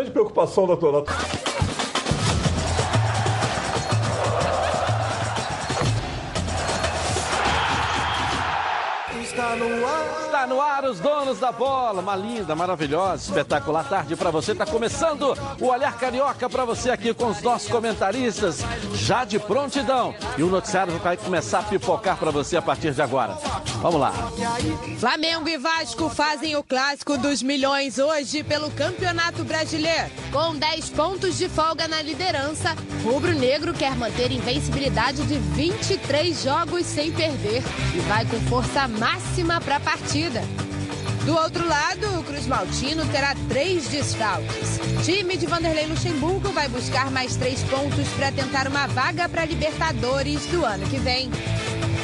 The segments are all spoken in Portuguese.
grande preocupação da tua. Está no ar. Está no ar os donos da bola. Uma linda, maravilhosa, espetacular tarde para você. Está começando o Olhar Carioca para você aqui com os nossos comentaristas já de prontidão. E o noticiário vai começar a pipocar para você a partir de agora. Vamos lá. Flamengo e Vasco fazem o clássico dos milhões hoje pelo Campeonato Brasileiro. Com 10 pontos de folga na liderança, Rubro Negro quer manter invencibilidade de 23 jogos sem perder e vai com força máxima para a partida. Do outro lado, o Cruz Maltino terá três desfalques. Time de Vanderlei Luxemburgo vai buscar mais três pontos para tentar uma vaga para Libertadores do ano que vem.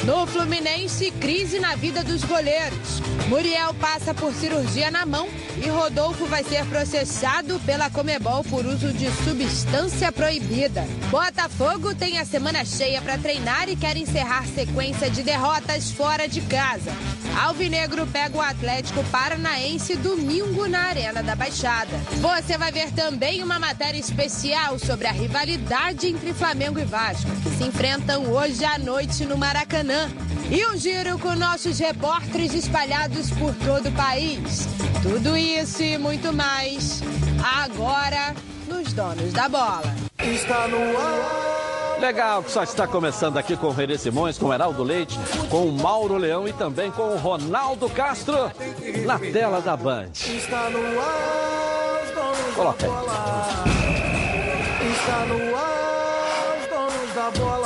No Fluminense, crise na vida dos goleiros. Muriel passa por cirurgia na mão e Rodolfo vai ser processado pela Comebol por uso de substância proibida. Botafogo tem a semana cheia para treinar e quer encerrar sequência de derrotas fora de casa. Alvinegro pega o Atlético Paranaense domingo na Arena da Baixada. Você vai ver também uma matéria especial sobre a rivalidade entre Flamengo e Vasco, que se enfrentam hoje à noite no Maracanã. E um giro com nossos repórteres espalhados por todo o país. Tudo isso e muito mais agora nos Donos da Bola. Está no ar. Legal, que só está começando aqui com o Renê Simões, com o Heraldo Leite, com o Mauro Leão e também com o Ronaldo Castro na tela da Band. Está no ar, Coloca aí. Está no ar, os donos da bola.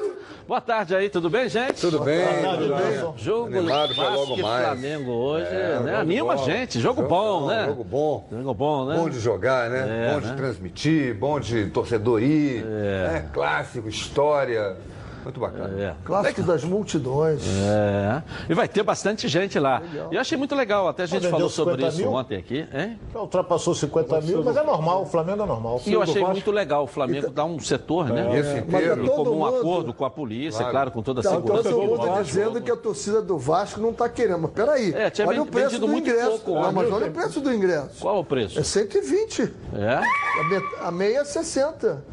Boa tarde aí, tudo bem, gente? Tudo bem, tudo bem. Jogo Animado para logo mais. Flamengo hoje, é, né? Anima a gente, jogo, jogo bom, bom, né? Jogo bom. Jogo bom, né? Bom de jogar, né? É, bom de né? transmitir, bom de torcedor ir. É. Né? Clássico, história. Muito bacana. É. Clássico das multidões. É. E vai ter bastante gente lá. Legal. E eu achei muito legal. Até a gente falou sobre isso mil? ontem aqui. Hein? Ultrapassou 50 mil, mas é normal. O Flamengo é normal. E eu achei muito legal. O Flamengo dá um setor, né? Esse inteiro. Em comum mundo... acordo com a polícia, claro, claro com toda a segurança. Todo mundo está dizendo que a torcida do Vasco não está querendo. Mas peraí. É, tinha olha o preço do ingresso. Pouco, não, mas olha o preço do ingresso. Qual o preço? É 120. É? A meia é 60.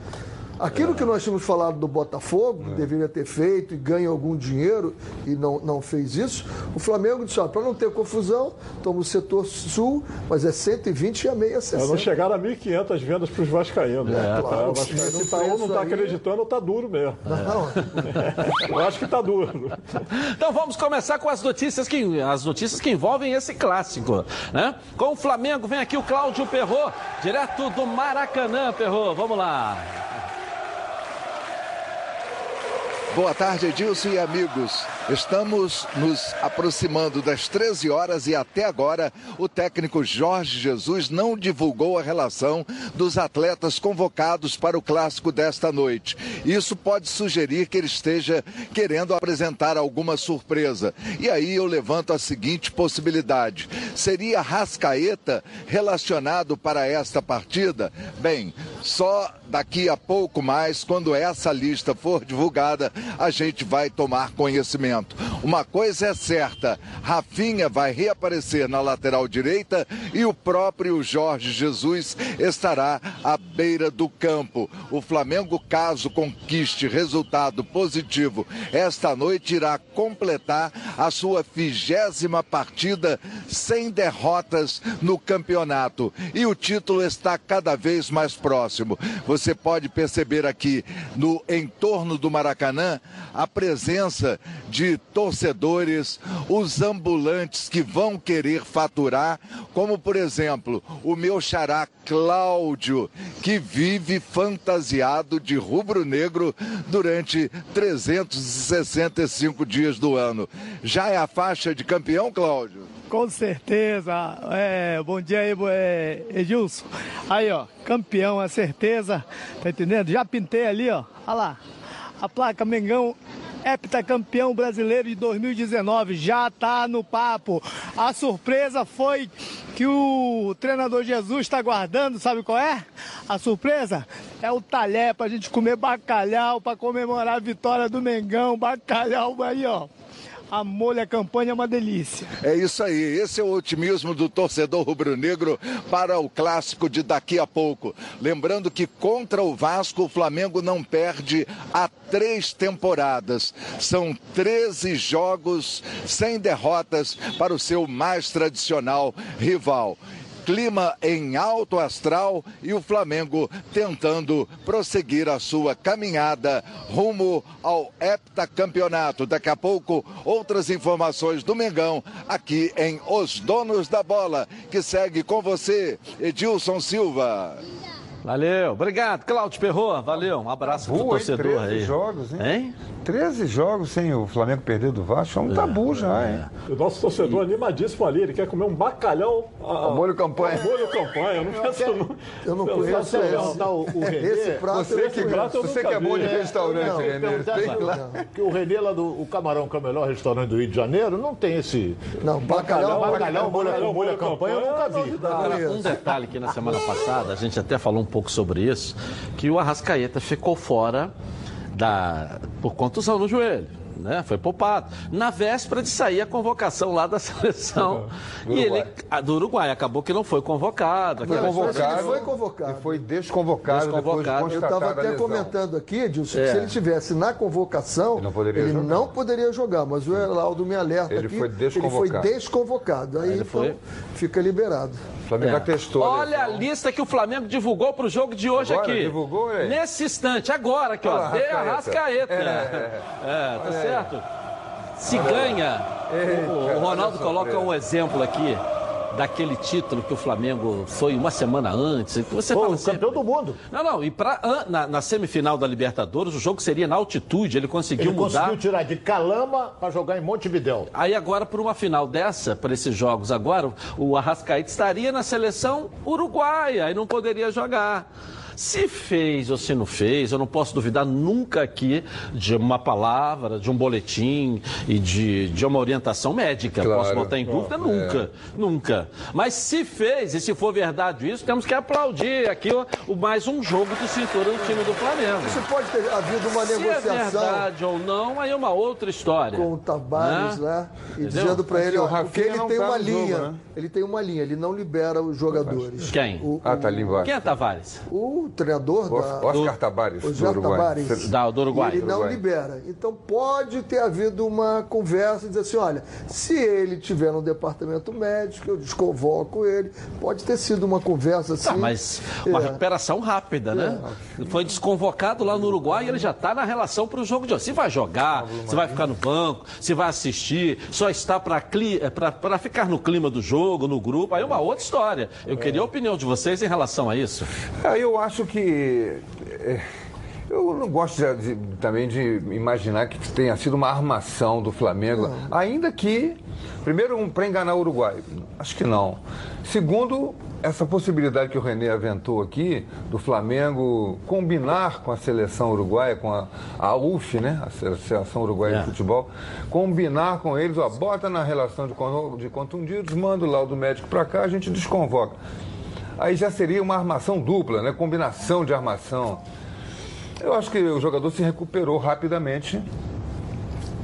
Aquilo que nós tínhamos falado do Botafogo, é. deveria ter feito e ganha algum dinheiro e não, não fez isso, o Flamengo disse, para não ter confusão, toma o setor sul, mas é 120 e a meia 60. não chegaram a 1.500 vendas para os vascaínos. É, claro, o Vascaíno tá, ou não está acreditando ou está duro mesmo. Não. Eu acho que está duro. Então vamos começar com as notícias que, as notícias que envolvem esse clássico. Né? Com o Flamengo, vem aqui o Cláudio Perrot, direto do Maracanã, Perrot. Vamos lá. Boa tarde, Edilson e amigos. Estamos nos aproximando das 13 horas e até agora o técnico Jorge Jesus não divulgou a relação dos atletas convocados para o clássico desta noite. Isso pode sugerir que ele esteja querendo apresentar alguma surpresa. E aí eu levanto a seguinte possibilidade: seria Rascaeta relacionado para esta partida? Bem, só daqui a pouco mais, quando essa lista for divulgada, a gente vai tomar conhecimento. Uma coisa é certa: Rafinha vai reaparecer na lateral direita e o próprio Jorge Jesus estará à beira do campo. O Flamengo, caso conquiste resultado positivo esta noite, irá completar a sua vigésima partida sem derrotas no campeonato. E o título está cada vez mais próximo. Você pode perceber aqui no entorno do Maracanã a presença de torcedores, os ambulantes que vão querer faturar, como por exemplo o meu xará Cláudio, que vive fantasiado de rubro-negro durante 365 dias do ano. Já é a faixa de campeão, Cláudio? Com certeza. É, bom dia aí, é, Edilson. Aí, ó, campeão, é certeza. Tá entendendo? Já pintei ali, ó. Olha lá. A placa Mengão heptacampeão brasileiro de 2019 já tá no papo. A surpresa foi que o treinador Jesus está guardando, sabe qual é? A surpresa é o talher para a gente comer bacalhau para comemorar a vitória do Mengão. Bacalhau aí, ó a molha campanha é uma delícia. É isso aí, esse é o otimismo do torcedor rubro-negro para o clássico de daqui a pouco. Lembrando que contra o Vasco, o Flamengo não perde há três temporadas. São 13 jogos sem derrotas para o seu mais tradicional rival clima em alto astral e o Flamengo tentando prosseguir a sua caminhada rumo ao heptacampeonato. Daqui a pouco, outras informações do Mengão aqui em Os Donos da Bola, que segue com você, Edilson Silva. Valeu, obrigado, Cláudio Perro, valeu, um abraço pro torcedor aí. jogos, hein? hein? 13 jogos sem o Flamengo perder do Vasco, é um é, tabu já, é. hein? O nosso torcedor e... animadíssimo ali, ele quer comer um bacalhau. A, molho campanha. molho campanha, eu não penso. Eu, eu não conheço esse, o, o Renê, esse prato. Você, que, prato você que é bom de restaurante, não, Renê. Tem lá. Que o Renê lá do o Camarão, que é o melhor restaurante do Rio de Janeiro, não tem esse. Não, bacalhau, bacalhau, bacalhau molho, molho campanha, eu nunca vi. Agora, um detalhe que na semana passada, a gente até falou um pouco sobre isso, que o Arrascaeta ficou fora da, por contusão no joelho né? Foi poupado. Na véspera de sair a convocação lá da seleção. do e ele, a, do Uruguai, acabou que não foi convocado. Foi convocado. Ele foi convocado. E foi desconvocado. desconvocado. De Eu estava até comentando aqui, Edilson, é. que se ele tivesse na convocação, ele não poderia, ele jogar. Não poderia jogar. Mas o Heraldo me alerta ele aqui. Foi desconvocado. Ele foi desconvocado. Aí, ele então, foi... fica liberado. O Flamengo é. atestou. Olha a lista que o Flamengo divulgou para o jogo de hoje agora, aqui. Divulgou, é? Nesse instante, agora aqui, ó. De Arrascaeta. É, é, é, tá certo? Se ganha, o, o Ronaldo coloca um exemplo aqui daquele título que o Flamengo foi uma semana antes. Você Pô, fala assim, campeão do mundo. Não, não. E pra, na, na, semifinal da Libertadores, o jogo seria na altitude. Ele conseguiu ele mudar. conseguiu tirar de Calama para jogar em Montevidéu. Aí agora, por uma final dessa, para esses jogos agora, o Arrascaeta estaria na seleção uruguaia e não poderia jogar. Se fez ou se não fez, eu não posso duvidar nunca aqui de uma palavra, de um boletim e de, de uma orientação médica. Claro. Posso botar em dúvida? Oh, nunca, é. nunca. Mas se fez, e se for verdade isso, temos que aplaudir aqui o, o mais um jogo de cintura no time do Flamengo. Isso pode ter havido uma se é negociação. Se é verdade ou não, aí é uma outra história. Com o Tavares, né? né? E Entendeu? dizendo para ele, ó, porque ele tem tá uma linha. Jogo, né? Ele tem uma linha, ele não libera os jogadores. Quem? O, ah, tá ali embaixo. Quem é Tavares? O treinador da. Oscar Tabares, Oscar do Uruguai. Tabares. Da, do Uruguai. ele não Uruguai. libera. Então pode ter havido uma conversa e dizer assim: olha, se ele tiver no departamento médico, eu desconvoco ele. Pode ter sido uma conversa assim. Tá, mas uma é. recuperação rápida, né? É. Foi desconvocado lá no Uruguai e ele já está na relação para o jogo de hoje. Se vai jogar, se vai ficar no banco, se vai assistir, só está para é, ficar no clima do jogo, no grupo, aí é uma outra história. Eu queria a opinião de vocês em relação a isso. É, eu acho que. É, eu não gosto de, de, também de imaginar que tenha sido uma armação do Flamengo, não. ainda que, primeiro, um, para enganar o Uruguai. Acho que não. Segundo, essa possibilidade que o Renê aventou aqui, do Flamengo combinar com a seleção uruguaia, com a, a UF, né? A Seleção Uruguaia é. de Futebol, combinar com eles, ó, bota na relação de, de contundidos, manda o laudo médico para cá, a gente desconvoca aí já seria uma armação dupla, né? Combinação de armação. Eu acho que o jogador se recuperou rapidamente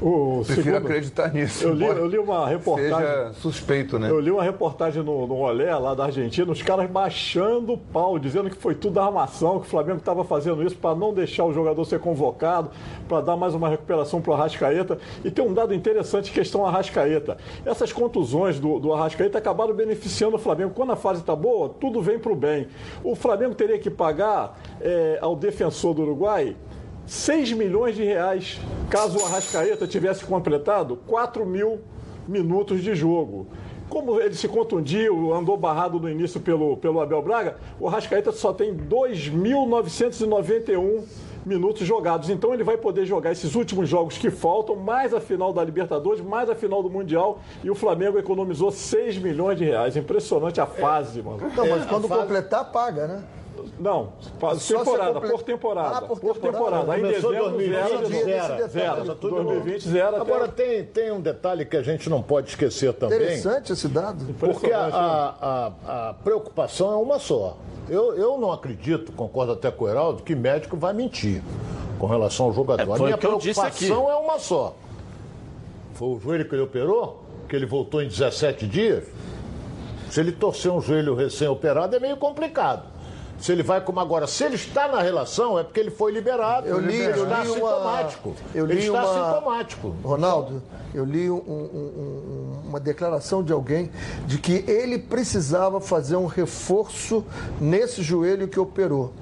o Prefiro segundo, acreditar nisso. Eu li, eu li uma reportagem. Seja suspeito, né? Eu li uma reportagem no, no Olé, lá da Argentina, os caras baixando o pau, dizendo que foi tudo armação, que o Flamengo estava fazendo isso para não deixar o jogador ser convocado, para dar mais uma recuperação para o Arrascaeta. E tem um dado interessante questão Arrascaeta. Essas contusões do, do Arrascaeta acabaram beneficiando o Flamengo. Quando a fase está boa, tudo vem para o bem. O Flamengo teria que pagar é, ao defensor do Uruguai 6 milhões de reais caso o Arrascaeta tivesse completado 4 mil minutos de jogo. Como ele se contundiu, andou barrado no início pelo, pelo Abel Braga, o Arrascaeta só tem 2.991 minutos jogados. Então ele vai poder jogar esses últimos jogos que faltam, mais a final da Libertadores, mais a final do Mundial. E o Flamengo economizou 6 milhões de reais. Impressionante a fase, mano. Não, mas quando completar, paga, né? Não, faz temporada, comple- por temporada. Ah, por por temporada. temporada. Em dezembro, 2020, zero, zero. Zero. Tá tudo 2020, zero. Agora, até... tem, tem um detalhe que a gente não pode esquecer também. Interessante esse dado. Porque a, a- a- a preocupação é uma só. Eu, eu não acredito, concordo até com o Heraldo, que médico vai mentir com relação ao jogador. É, a minha preocupação é uma só. Foi o joelho que ele operou, que ele voltou em 17 dias. Se ele torcer um joelho recém-operado é meio complicado. Se ele vai como agora, se ele está na relação, é porque ele foi liberado. Eu li, ele eu está li uma, sintomático. eu ele li está uma, sintomático. Ronaldo, eu li um- um- uma declaração de alguém de que ele precisava fazer um reforço nesse joelho que operou.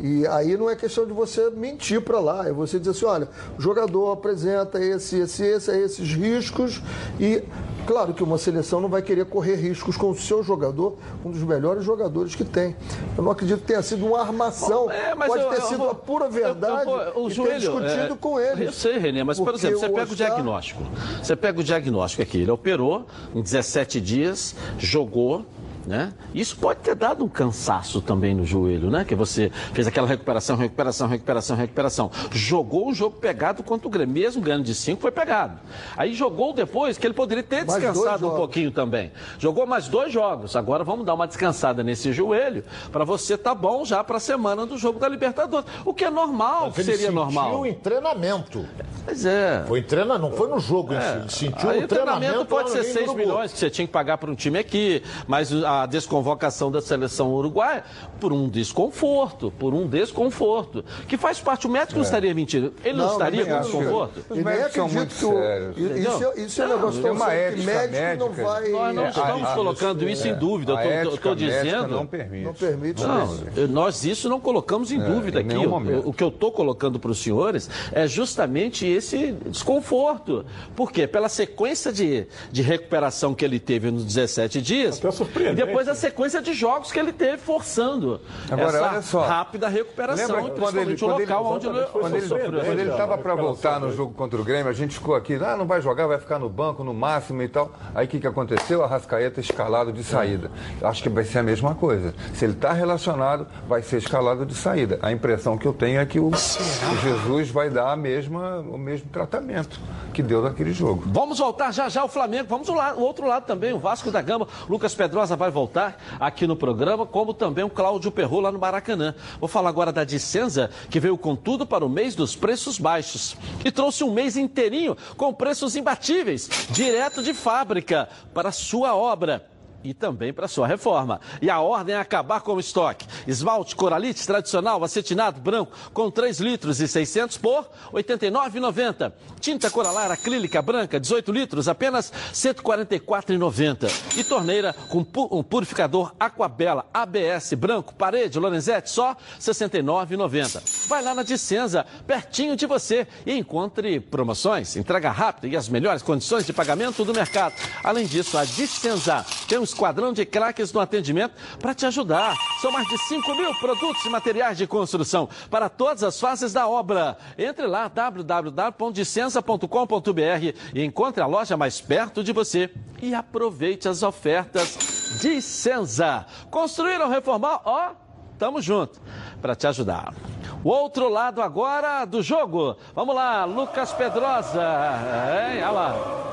E aí não é questão de você mentir para lá, é você dizer assim, olha, o jogador apresenta esse, esse, esse, esses riscos e claro que uma seleção não vai querer correr riscos com o seu jogador, um dos melhores jogadores que tem. Eu não acredito que tenha sido uma armação, É, mas pode eu- ter eu sido vou- a pura eu- verdade eu o e ter joelho, discutido é, com eles. Eu sei, Renê, mas, por exemplo, você pega o Oscar- diagnóstico. Você pega o diagnóstico aqui. Ele operou em 17 dias, jogou. Né? Isso pode ter dado um cansaço também no joelho, né? Que você fez aquela recuperação, recuperação, recuperação, recuperação. Jogou o jogo pegado contra o Grêmio, mesmo ganhando de 5, foi pegado. Aí jogou depois, que ele poderia ter Mais descansado um pouquinho também. Jogou mais dois jogos. Agora vamos dar uma descansada nesse joelho para você tá bom já para a semana do jogo da Libertadores. O que é normal, Mas ele seria sentiu normal. em treinamento. Pois é. Foi em treinamento, não foi no jogo em si. Ele sentiu Aí o o treinamento pode ser no Rio 6 Urubu. milhões que você tinha que pagar para um time aqui, mas a desconvocação da seleção uruguaia por um desconforto, por um desconforto, que faz parte. O médico não estaria mentindo. Ele não, Não, estaria com desconforto? Os médicos são acredito muito sérios. Isso, é- isso é um negócio tão uma sério que médico não vai. Nós não É, estamos a- colocando isso em dúvida. A Eu estou dizendo. não permite. Não permite Não, isso. nós isso não colocamos em dúvida É, em aqui. O- que eu estou colocando para os senhores é justamente esse desconforto. Por quê? Pela sequência de, de recuperação que ele teve nos 17 dias Até surpreendente. Depois a sequência de jogos que ele teve forçando Agora, essa olha só. rápida recuperação, Lembra quando ele, principalmente o quando ele, local onde ele, quando ele, sofreu, quando ele estava para voltar no jogo contra o Grêmio, a gente ficou aqui, ah, não vai jogar, vai ficar no banco, no máximo e tal. Aí o que, que aconteceu? A Rascaeta escalado de saída. Acho que vai ser a mesma coisa. Se ele está relacionado, vai ser escalado de saída. A impressão que eu tenho é que o, o Jesus vai dar a mesma, o mesmo tratamento que deu naquele jogo. Vamos voltar já já ao Flamengo. Vamos ao lado- o outro lado também, o Vasco da Gama. Lucas Pedrosa vai voltar aqui no programa, como também o Cláudio Perro lá no Maracanã. Vou falar agora da Dicenza, que veio com tudo para o mês dos preços baixos. E trouxe um mês inteirinho com preços imbatíveis, direto de fábrica, para sua obra e também para sua reforma. E a ordem é acabar com o estoque. Esmalte Coralite tradicional acetinado branco com 3 litros e 600 por R$ 89,90. Tinta Coralar acrílica branca 18 litros apenas R$ 144,90. E torneira com pu- um purificador Aquabela ABS branco parede Lorenzetti só R$ 69,90. Vai lá na Dicenza, pertinho de você e encontre promoções, entrega rápida e as melhores condições de pagamento do mercado. Além disso, a Dicenza tem um esquadrão de craques no atendimento para te ajudar. São mais de 5 mil produtos e materiais de construção para todas as fases da obra. Entre lá, www.dicenza.com.br e encontre a loja mais perto de você e aproveite as ofertas Dicenza. Construir ou reformar? Ó, tamo junto para te ajudar. O outro lado agora do jogo. Vamos lá, Lucas Pedrosa. Hein? Olha lá.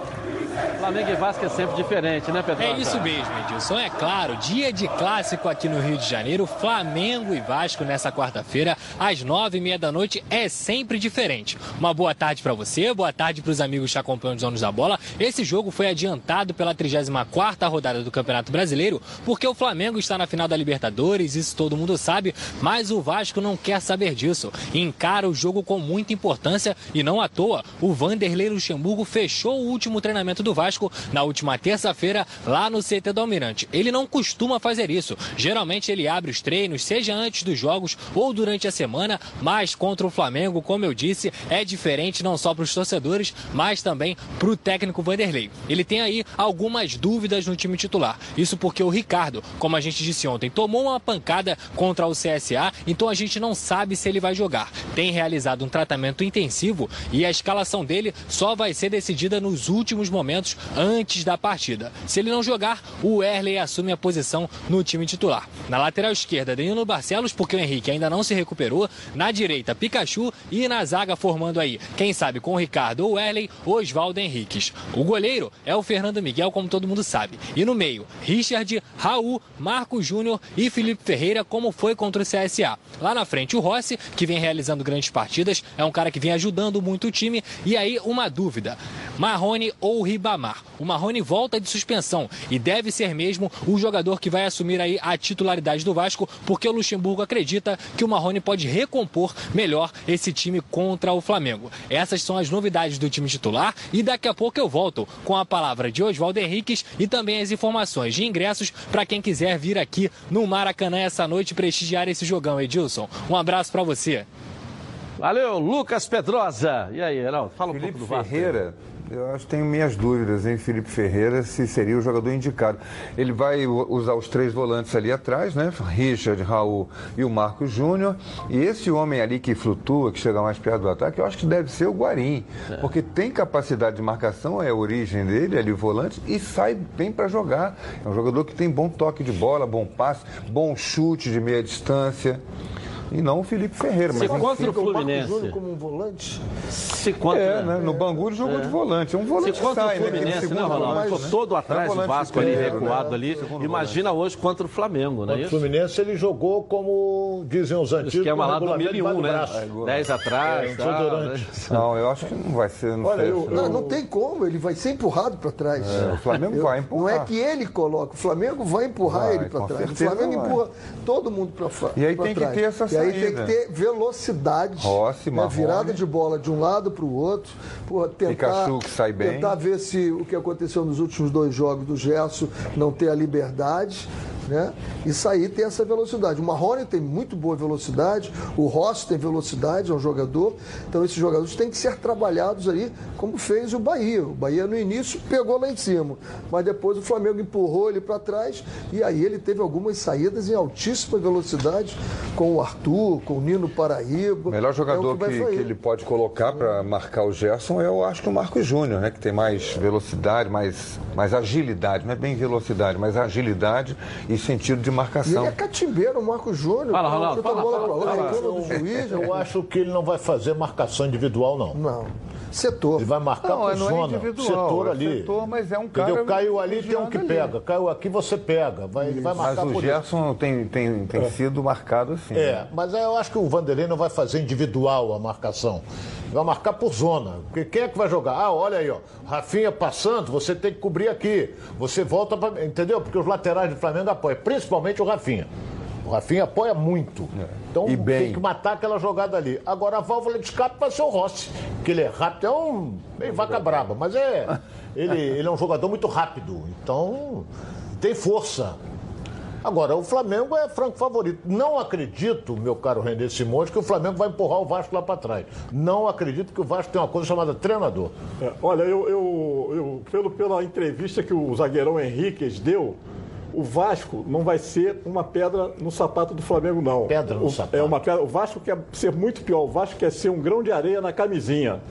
Flamengo e Vasco é sempre diferente, né, Pedrosa? É isso mesmo, Edilson. É claro, dia de clássico aqui no Rio de Janeiro, Flamengo e Vasco nessa quarta-feira, às nove e meia da noite, é sempre diferente. Uma boa tarde para você, boa tarde para os amigos que acompanham os donos da bola. Esse jogo foi adiantado pela 34ª rodada do Campeonato Brasileiro, porque o Flamengo está na final da Libertadores, isso todo mundo sabe, mas o Vasco não quer saber disso. Encara o jogo com muita importância e não à toa, o Vanderlei Luxemburgo fechou o último treinamento treinamento do Vasco na última terça-feira lá no CT do Almirante. Ele não costuma fazer isso. Geralmente ele abre os treinos, seja antes dos jogos ou durante a semana, mas contra o Flamengo, como eu disse, é diferente não só para os torcedores, mas também para o técnico Vanderlei. Ele tem aí algumas dúvidas no time titular. Isso porque o Ricardo, como a gente disse ontem, tomou uma pancada contra o CSA, então a gente não sabe se ele vai jogar. Tem realizado um tratamento intensivo e a escalação dele só vai ser decidida nos últimos momentos antes da partida. Se ele não jogar, o Erley assume a posição no time titular. Na lateral esquerda, Danilo Barcelos, porque o Henrique ainda não se recuperou. Na direita, Pikachu e na zaga formando aí, quem sabe com o Ricardo ou Erley, Oswaldo Henriques. O goleiro é o Fernando Miguel, como todo mundo sabe. E no meio, Richard, Raul, Marco Júnior e Felipe Ferreira, como foi contra o CSA. Lá na frente, o Rossi, que vem realizando grandes partidas, é um cara que vem ajudando muito o time. E aí, uma dúvida: Marrone ou Ribamar? O Marrone volta de suspensão e deve ser mesmo o jogador que vai assumir aí a titularidade do Vasco, porque o Luxemburgo acredita que o Marrone pode recompor melhor esse time contra o Flamengo. Essas são as novidades do time titular e daqui a pouco eu volto com a palavra de Oswaldo Henriques e também as informações de ingressos para quem quiser vir aqui no Maracanã essa noite prestigiar esse jogão, Edilson. Um abraço para você. Valeu, Lucas Pedrosa. E aí, Heraldo, fala um Felipe pouco do Vasco. Ferreira, eu acho que tenho minhas dúvidas em Felipe Ferreira se seria o jogador indicado. Ele vai usar os três volantes ali atrás, né? Richard, Raul e o Marcos Júnior. E esse homem ali que flutua, que chega mais perto do ataque, eu acho que deve ser o Guarim. Porque tem capacidade de marcação, é a origem dele, ali o volante, e sai bem para jogar. É um jogador que tem bom toque de bola, bom passe, bom chute de meia distância. E não o Felipe Ferreira. Se Mas contra o o Marco Fluminense. Júnior como um volante. Se contra, É, né? No Bangu ele jogou de volante. É um volante Se contra que sai, o né? Fluminense, né, segundo Ronaldo? Ficou né? todo atrás É do Vasco ali, recuado né? ali. Segundo Imagina hoje contra o Flamengo, é Contra o? Fluminense ele jogou como dizem os O antigos. esquema com lá do regulamento 2001, debaixo do né? braço. 10 atrás, É, né? Não, eu acho que não vai ser. Não Olha, sei eu- se- Não, não tem como, ele vai ser empurrado para trás. É, o Flamengo vai empurrar. Não é que ele coloca, o Flamengo vai empurrar Vai, ele para trás. O Flamengo empurra todo mundo para trás. E aí tem que ter essa aí tem que ter velocidade. Rossi, né, virada de bola de um lado para o outro. Pô, tentar, Pikachu que sai bem. Tentar ver se o que aconteceu nos últimos dois jogos do Gerson não ter a liberdade. Né? E sair tem essa velocidade. O Marrone tem muito boa velocidade, o Rossi tem velocidade, é um jogador. Então esses jogadores têm que ser trabalhados ali, como fez o Bahia. O Bahia no início pegou lá em cima, mas depois o Flamengo empurrou ele para trás e aí ele teve algumas saídas em altíssima velocidade com o Arthur, com o Nino Paraíba. O melhor É jogador vai que, sair. que ele pode colocar para marcar o Gerson é, eu acho que o Marcos Júnior, né? Que tem mais velocidade, mais, mais agilidade, não é bem velocidade, mas agilidade e sentido de E marcação. ele é catimbeiro, o Marco Júnior. Fala, Ronaldo, fala, bola fala, pra lá, fala. reclama do juiz. Eu acho que ele não vai fazer marcação individual, não. Não. Setor. Ele vai marcar Não, por é- não é zona, individual, setor é ali. setor, mas é um cara Entendeu? Caiu ali, tem um que ali. pega. Caiu aqui, você pega. Vai, ele vai Mas marcar o por isso. Gerson tem, tem, tem sido marcado assim. É, mas eu acho que o Vanderlei não vai fazer individual a marcação. Vai marcar por zona. Porque quem é que vai jogar? Ah, olha aí, ó. Rafinha passando, você tem que cobrir aqui. Você volta para. Entendeu? Porque os laterais do Flamengo apoiam, principalmente o Rafinha. O Rafinha apoia muito. Então E bem. tem que matar aquela jogada ali. Agora a válvula de escape vai ser o Rossi. Que ele é rápido, é um. meio vaca braba, mas é. Ele, ele é um jogador muito rápido. Então, tem força. Agora, o Flamengo é franco favorito. Não acredito, meu caro René Simões, que o Flamengo vai empurrar o Vasco lá para trás. Não acredito que o Vasco tem uma coisa chamada treinador. É, olha, eu, eu, eu- pelo, pela entrevista que o zagueirão Henriquez deu, o Vasco não vai ser uma pedra no sapato do Flamengo, não. Pedra no O- sapato. É uma pedra. O Vasco quer ser muito pior. O Vasco quer ser um grão de areia na camisinha.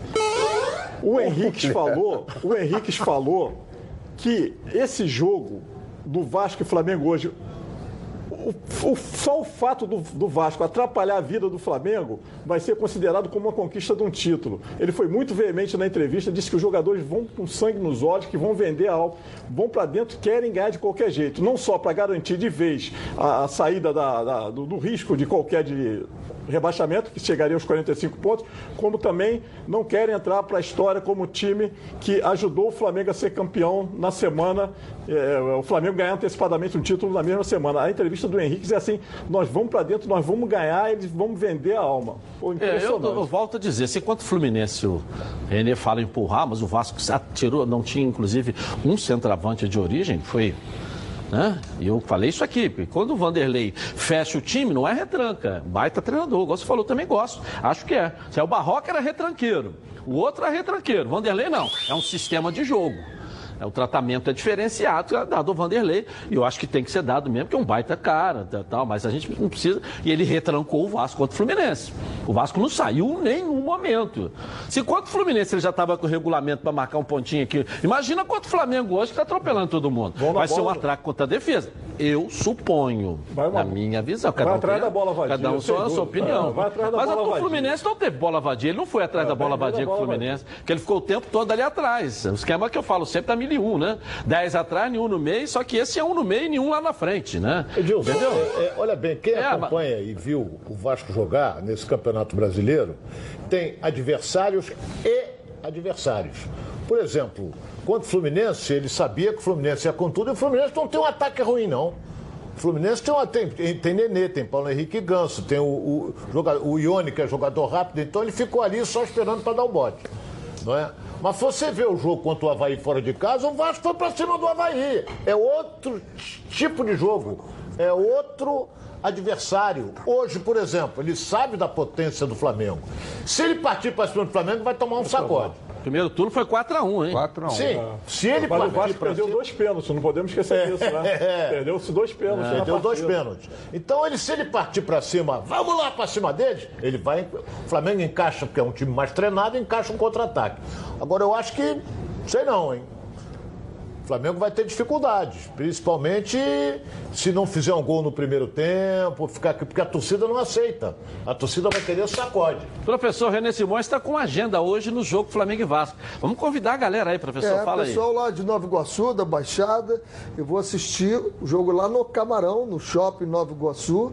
O Henrique falou, o Henrique falou que esse jogo do Vasco e Flamengo hoje o- o- só o fato do, do Vasco atrapalhar a vida do Flamengo vai ser considerado como uma conquista de um título. Ele foi muito veemente na entrevista, disse que os jogadores vão com sangue nos olhos, que vão vender algo, vão para dentro, querem ganhar de qualquer jeito. Não só para garantir de vez a, a saída da- da- do, do risco de qualquer de rebaixamento, que chegaria aos 45 pontos, como também não querem entrar para a história como time que ajudou o Flamengo a ser campeão na semana, eh, o Flamengo ganhar antecipadamente um título na mesma semana. A entrevista do Henrique dizer assim: nós vamos para dentro, nós vamos ganhar, eles vão vender a alma. Pô, É, eu, eu volto a dizer, se enquanto o Fluminense, o Renê fala em empurrar, mas o Vasco tirou, não tinha inclusive um centroavante de origem, foi. Né? Eu falei isso aqui, quando o Vanderlei fecha o time, não é retranca, baita treinador. Igual você falou, também gosto. Acho que é. Se é o Barroca era retranqueiro, o outro é retranqueiro. Vanderlei não, é um sistema de jogo. É, o tratamento é diferenciado, é dado ao Vanderlei, e eu acho que tem que ser dado mesmo, porque é um baita cara, tá, tal, mas a gente não precisa. E ele retrancou o Vasco contra o Fluminense. O Vasco não saiu em nenhum momento. Se contra o Fluminense ele já estava com o regulamento para marcar um pontinho aqui, imagina contra o Flamengo hoje que está atropelando todo mundo. Vai ser um atraque contra a defesa. Eu suponho, na minha visão. Cada vai um atrás tem- da bola vadia, Cada um sua, a sua opinião. É, vai atrás da mas bola o. Fluminense não teve bola vadia, ele não foi atrás da bola vai vadia da com o bola Fluminense, porque ele ficou o tempo todo ali atrás. O esquema que eu falo sempre tá e um, né? Dez atrás, nenhum no meio, só que esse é um no meio e nenhum lá na frente, né? Edilson, Entendeu? é, é, olha bem, quem É, acompanha e viu o Vasco jogar nesse campeonato brasileiro tem adversários e adversários. Por exemplo, contra o Fluminense, ele sabia que o Fluminense ia com tudo e o Fluminense não tem um ataque ruim, não. O Fluminense tem, uma, tem, tem, Nenê, tem Paulo Henrique Ganso, tem o, o, o Ione, que é jogador rápido, então ele ficou ali só esperando para dar o bote. Não é? Mas se você vê o jogo contra o Havaí fora de casa, o Vasco foi para cima do Havaí. É outro tipo de jogo. É outro adversário. Hoje, por exemplo, ele sabe da potência do Flamengo. Se ele partir para cima do Flamengo, vai tomar um sacode. Primeiro turno foi 4x1, hein? 4x1. Sim. Se ele Mas o Vasco perdeu dois pênaltis, não podemos esquecer disso, né? É. Perdeu-se dois pênaltis. na Deu dois pênaltis. Então, ele, se ele partir pra cima, vamos lá pra cima deles, ele vai. O Flamengo encaixa, porque é um time mais treinado, encaixa um contra-ataque. Agora, eu acho que. Sei não, hein? O Flamengo vai ter dificuldades, principalmente se não fizer um gol no primeiro tempo, ficar porque a torcida não aceita. A torcida vai querer sacode. Professor René Simões está com agenda hoje no jogo Flamengo e Vasco. Vamos convidar a galera aí, professor. É, Fala aí. pessoal lá de Nova Iguaçu, da Baixada, eu vou assistir o jogo lá no Camarão, no Shopping Nova Iguaçu.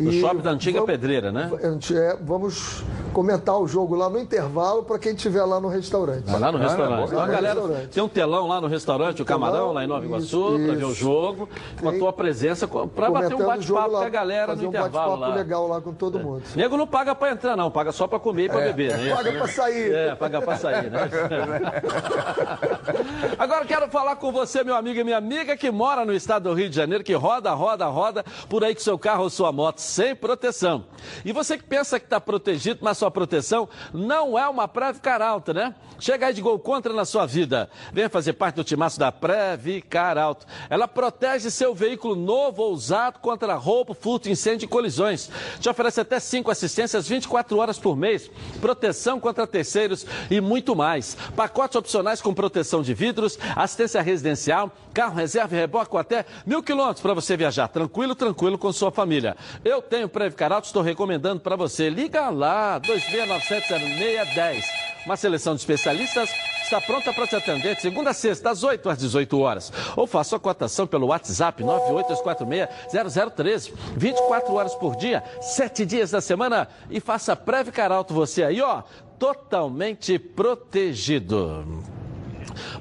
No E shopping da antiga vamos- pedreira, né? É, vamos comentar o jogo lá no intervalo para quem estiver lá no restaurante. Vai lá no restaurante. Então, a no galera, restaurante. tem um telão lá no restaurante, o Camarão, lá em Nova Iguaçu, para ver o jogo. Com a tua presença, para bater um bate-papo com a galera no um intervalo lá. É. legal lá com todo mundo. Nego não paga para entrar, não. Paga só para comer e para beber, né? Paga pra sair. É, paga para sair, né? Agora quero falar com você, meu amigo e minha amiga, que mora no estado do Rio de Janeiro, que roda, roda, roda por aí com seu carro ou sua moto sem proteção. E você que pensa que está protegido, mas sua proteção não é uma Previcar Alta, né? Chega aí de gol contra na sua vida. Venha fazer parte do timaço da Previcar Alto. Ela protege seu veículo novo ou usado contra roubo, furto, incêndio e colisões. Te oferece até cinco assistências 24 horas por mês, proteção contra terceiros e muito mais. Pacotes opcionais com proteção de vidros, assistência residencial, carro reserva e reboque com até mil quilômetros para você viajar tranquilo, tranquilo com sua família. Eu tenho Previcar Alto, estou recomendando para você. Liga lá, 26970610. Uma seleção de especialistas está pronta para te atender de segunda a sexta, às 8 às 18 horas. Ou faça sua cotação pelo WhatsApp 982460013. 24 horas por dia, 7 dias da semana. E faça Previcar Alto você aí, ó, totalmente protegido.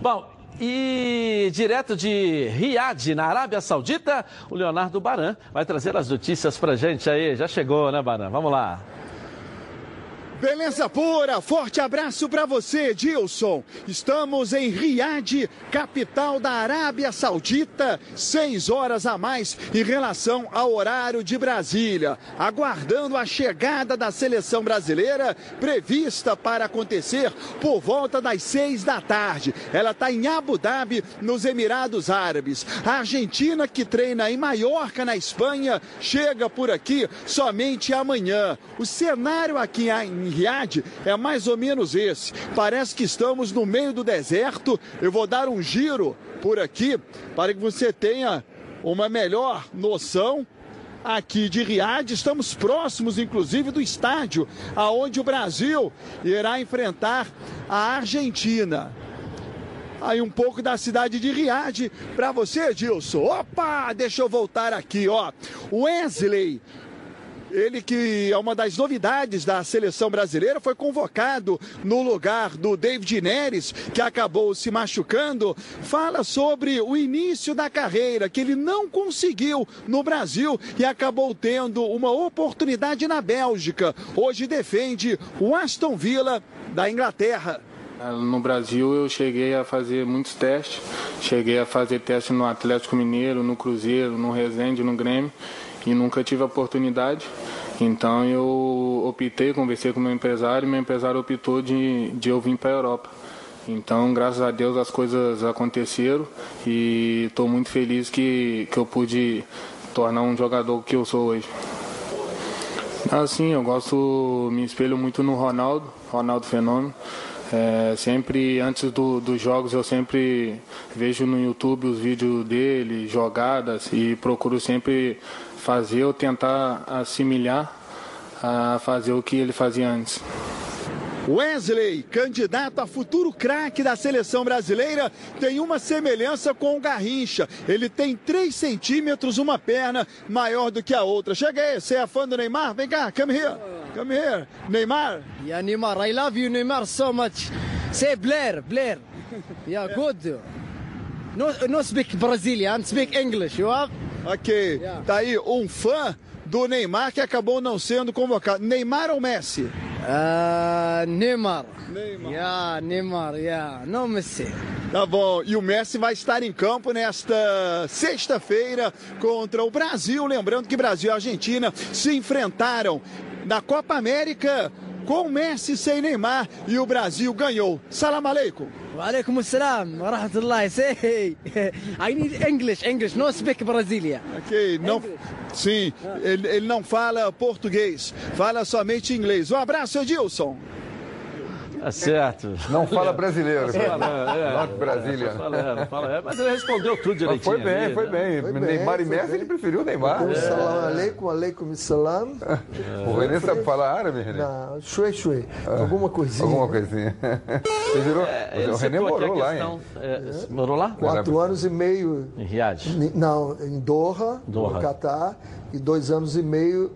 Bom, e direto de Riad, na Arábia Saudita, o Leonardo Baran vai trazer as notícias pra gente aí. Já chegou, né, Baran? Vamos lá. Beleza pura, forte abraço para você, Dilson. Estamos em Riad, capital da Arábia Saudita, seis horas a mais em relação ao horário de Brasília, aguardando a chegada da seleção brasileira prevista para acontecer por volta das seis da tarde. Ela está em Abu Dhabi, nos Emirados Árabes. A Argentina, que treina em Maiorca, na Espanha, chega por aqui somente amanhã. O cenário aqui em Riad é mais ou menos esse. Parece que estamos no meio do deserto. Eu vou dar um giro por aqui para que você tenha uma melhor noção aqui de Riad. Estamos próximos, inclusive, do estádio aonde o Brasil irá enfrentar a Argentina. Aí um pouco da cidade de Riad para você, Dilson. Opa, deixa eu voltar aqui, ó. Wesley Ele que é uma das novidades da seleção brasileira, foi convocado no lugar do David Neres, que acabou se machucando. Fala sobre o início da carreira, que ele não conseguiu no Brasil e acabou tendo uma oportunidade na Bélgica. Hoje defende o Aston Villa da Inglaterra. No Brasil eu cheguei a fazer muitos testes, cheguei a fazer teste no Atlético Mineiro, no Cruzeiro, no Resende, no Grêmio e nunca tive a oportunidade. Então eu optei, conversei com meu empresário e meu empresário optou de, de eu vir para a Europa. Então, graças a Deus, as coisas aconteceram e estou muito feliz que, que eu pude tornar um jogador que eu sou hoje. Assim, eu gosto, me espelho muito no Ronaldo, Ronaldo Fenômeno. É, sempre antes do, dos jogos eu sempre vejo no YouTube os vídeos dele, jogadas e procuro sempre fazer ou tentar assimilar a fazer o que ele fazia antes. Wesley, candidato a futuro craque da seleção brasileira, tem uma semelhança com o Garrincha. Ele tem 3 centímetros, uma perna maior do que a outra. Chega aí, você é fã do Neymar? Vem cá, come here. Come here. Neymar? Yeah, Neymar, I love you, Neymar, so much. Say Blair, Blair. Yeah, good. No, no speak Brazilian, speak English, you have? Ok. Tá aí um fã do Neymar que acabou não sendo convocado. Neymar ou Messi? Uh, Neymar. Neymar. Yeah, Neymar, yeah. No Messi. Tá bom. E o Messi vai estar em campo nesta sexta-feira contra o Brasil. Lembrando que Brasil e Argentina se enfrentaram na Copa América com Messi sem Neymar e o Brasil ganhou. Salam aleikum. وعليكم السلام ورحمة الله say I need English English no speak Brasilia Ok, não, sim, ele, ele não fala português, fala somente inglês. Um abraço, Edilson. Tá certo. Não fala brasileiro. Fala, é, Norte Brasília. Fala, fala, é, mas ele respondeu tudo direitinho. Foi bem, ali, foi né? bem. Foi bem, Neymar e Messi, bem. ele preferiu o Neymar. Com salam aleikum, aleikum salam. O Renê sabe falar árabe, Renê? Não, shui shui. Alguma coisinha. Alguma coisinha. Você virou, É, o a morou lá, hein? é, Morou lá? Quatro anos e meio. Em Riad. Não, em Doha, Doha. no Catar, e dois anos e meio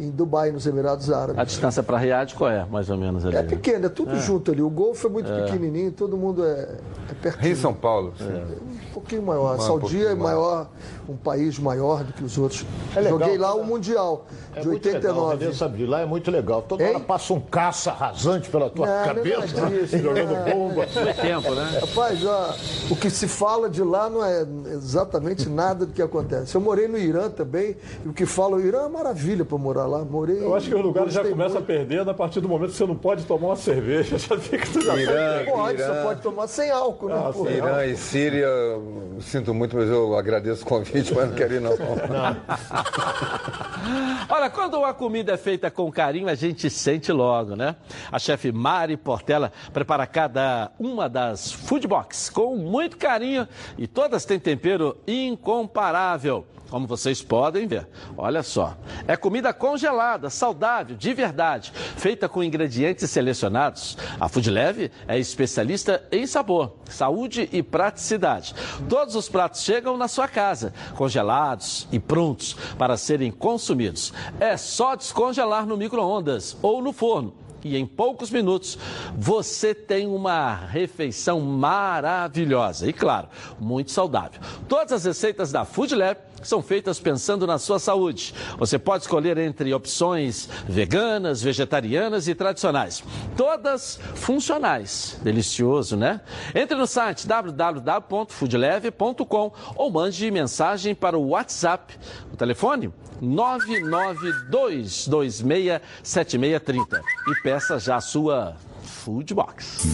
em Dubai, nos Emirados Árabes. A distância para Riad qual é, mais ou menos ali? É pequeno, é tudo É. junto ali. O Golfo é muito É. pequenininho, todo mundo é, é pertinho. Rio São Paulo. Um pouquinho maior. A Um Saudi pouquinho é maior, um país maior do que os outros. É legal, Joguei lá cara. o Mundial, É de muito legal, 89. Renê sabe de lá é muito legal. Toda hora passa um caça rasante pela tua Não, não é cabeça, nada disso, jogando não. bomba. Foi tempo, né? Rapaz, ó, o que se fala de lá não é exatamente nada do que acontece. Eu morei no Irã também, e o que fala o Irã é maravilha para morar lá. Morei. Eu acho que os lugares já começam a perder a partir do momento que você não pode tomar uma cerveja. Já fica tudo Irã, Pode, Irã. só pode tomar sem álcool, né? Ah, Irã e Síria, sinto muito, mas eu agradeço o convite, mas não quero ir não. Olha, quando a comida é feita com carinho, a gente sente logo, né? A chefe Mari Portela prepara cada uma das food box com muito carinho e todas têm tempero incomparável. Como vocês podem ver, olha só. É comida congelada, saudável, de verdade, feita com ingredientes selecionados. A Food Leve é especialista em sabor, saúde e praticidade. Todos os pratos chegam na sua casa, congelados e prontos para serem consumidos. É só descongelar no micro-ondas ou no forno. E em poucos minutos você tem uma refeição maravilhosa e, claro, muito saudável. Todas as receitas da Food Lab são feitas pensando na sua saúde. Você pode escolher entre opções veganas, vegetarianas e tradicionais. Todas funcionais. Delicioso, né? Entre no site www.foodleve.com ou mande mensagem para o WhatsApp. O telefone 992267630 e peça já a sua Food Box.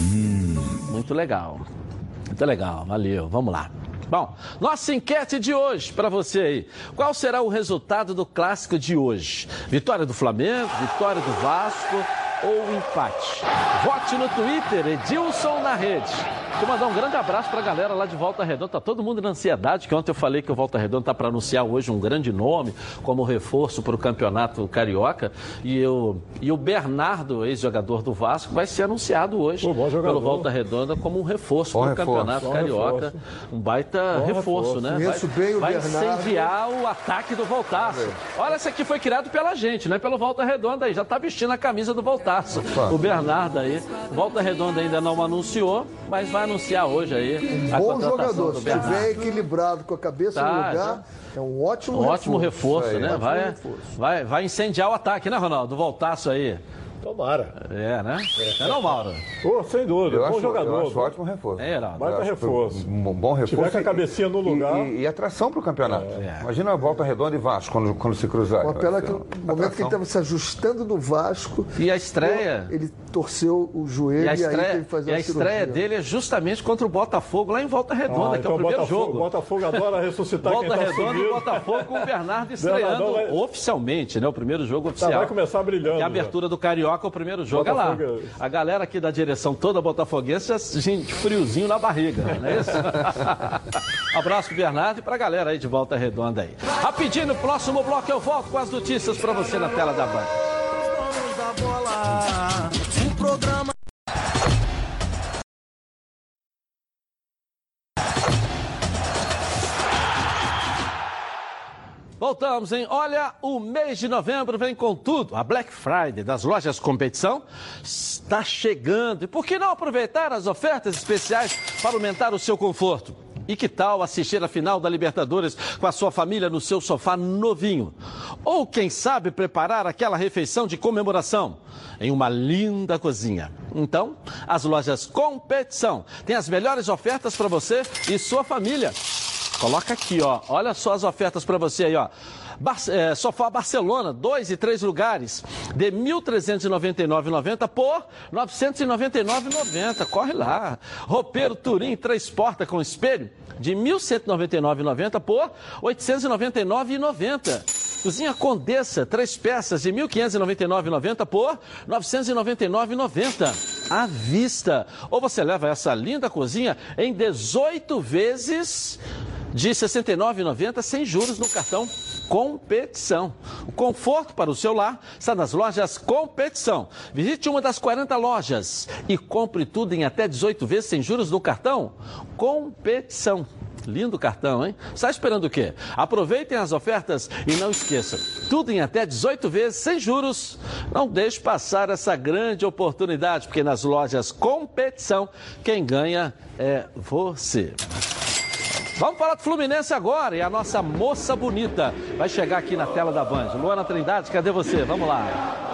Muito legal. Muito legal, valeu. Vamos lá. Bom, nossa enquete de hoje para você aí. Qual será o resultado do clássico de hoje? Vitória do Flamengo, vitória do Vasco ou empate. Vote no Twitter, Edilson na rede. Vou mandar um grande abraço para a galera lá de Volta Redonda. Tá todo mundo na ansiedade, que ontem eu falei que o Volta Redonda tá para anunciar hoje um grande nome como reforço para o campeonato carioca. E, eu, e o Bernardo, ex-jogador do Vasco, vai ser anunciado hoje pelo Volta Redonda como um reforço para o campeonato carioca. reforço. Um baita reforço, reforço. né? Conheço bem o vai Bernardo. incendiar o ataque do Voltaço. Olha, esse aqui foi criado pela gente, não é pelo Volta Redonda aí. Já tá vestindo a camisa do Voltaço. O Bernardo aí. Volta Redonda ainda não anunciou, mas vai anunciar hoje aí Bom jogador, do se estiver equilibrado com a cabeça no Tá, lugar, é um ótimo Um ótimo reforço, aí. né? Ótimo Vai, reforço. vai, vai incendiar o ataque, né, Ronaldo? Voltaço aí. Tomara. É, né? É não, Mauro? Pô, sem dúvida, Eu bom acho, jogador. eu acho ótimo reforço. É, Heraldo. Baita Eu acho reforço. Um bom reforço. Tiver com a e- cabecinha no e- lugar. E, e atração para o campeonato. É. Imagina a volta redonda e Vasco quando, quando se cruzar. Que no ser uma momento que ele estava se ajustando no Vasco. E a estreia? Ele torceu o joelho E a e, aí estreia, teve que fazer e a estreia dele é justamente contra o Botafogo, lá em Volta Redonda, Ah, que é o então primeiro Botafogo, jogo. Botafogo adora ressuscitar Volta quem tá Redonda e. Botafogo com o Bernardo estreando vai- oficialmente, né? O primeiro jogo Já oficial. vai começar brilhando. E a já. abertura do Carioca, o primeiro jogo é lá. É- A galera aqui da direção toda botafoguense, já gente, friozinho na barriga, não é isso? Abraço Bernardo e pra galera aí de Volta Redonda aí. Rapidinho, no próximo bloco eu volto com as notícias pra você na tela da Band. O programa Voltamos, hein? Olha, o mês de novembro vem com tudo. A Black Friday das lojas competição está chegando. E por que não aproveitar as ofertas especiais para aumentar o seu conforto? E que tal assistir a final da Libertadores com a sua família no seu sofá novinho? Ou quem sabe preparar aquela refeição de comemoração em uma linda cozinha? Então, as lojas competição têm as melhores ofertas para você e sua família. Coloca aqui, ó. Olha só as ofertas para você aí, ó. Bar é, sofá Barcelona, dois e três lugares, de R$ 1.399,90 por R$ 999,90. Corre lá. Roupeiro Turim, três portas com espelho, de R$ 1.199,90 por R$ 899,90. Cozinha Condessa, três peças de R$ 1.599,90 por R$ 999,90. À vista. Ou você leva essa linda cozinha em 18 vezes de R$ 69,90 sem juros no cartão Competição. O conforto para o seu lar está nas lojas Competição. Visite uma das 40 lojas e compre tudo em até 18 vezes sem juros no cartão Competição. Lindo cartão, hein? Está esperando o quê? Aproveitem as ofertas e não esqueçam, tudo em até 18 vezes sem juros. Não deixe passar essa grande oportunidade, porque nas lojas Competição, quem ganha é você. Vamos falar do Fluminense agora e a nossa moça bonita vai chegar aqui na tela da Band. Luana Trindade, cadê você? Vamos lá.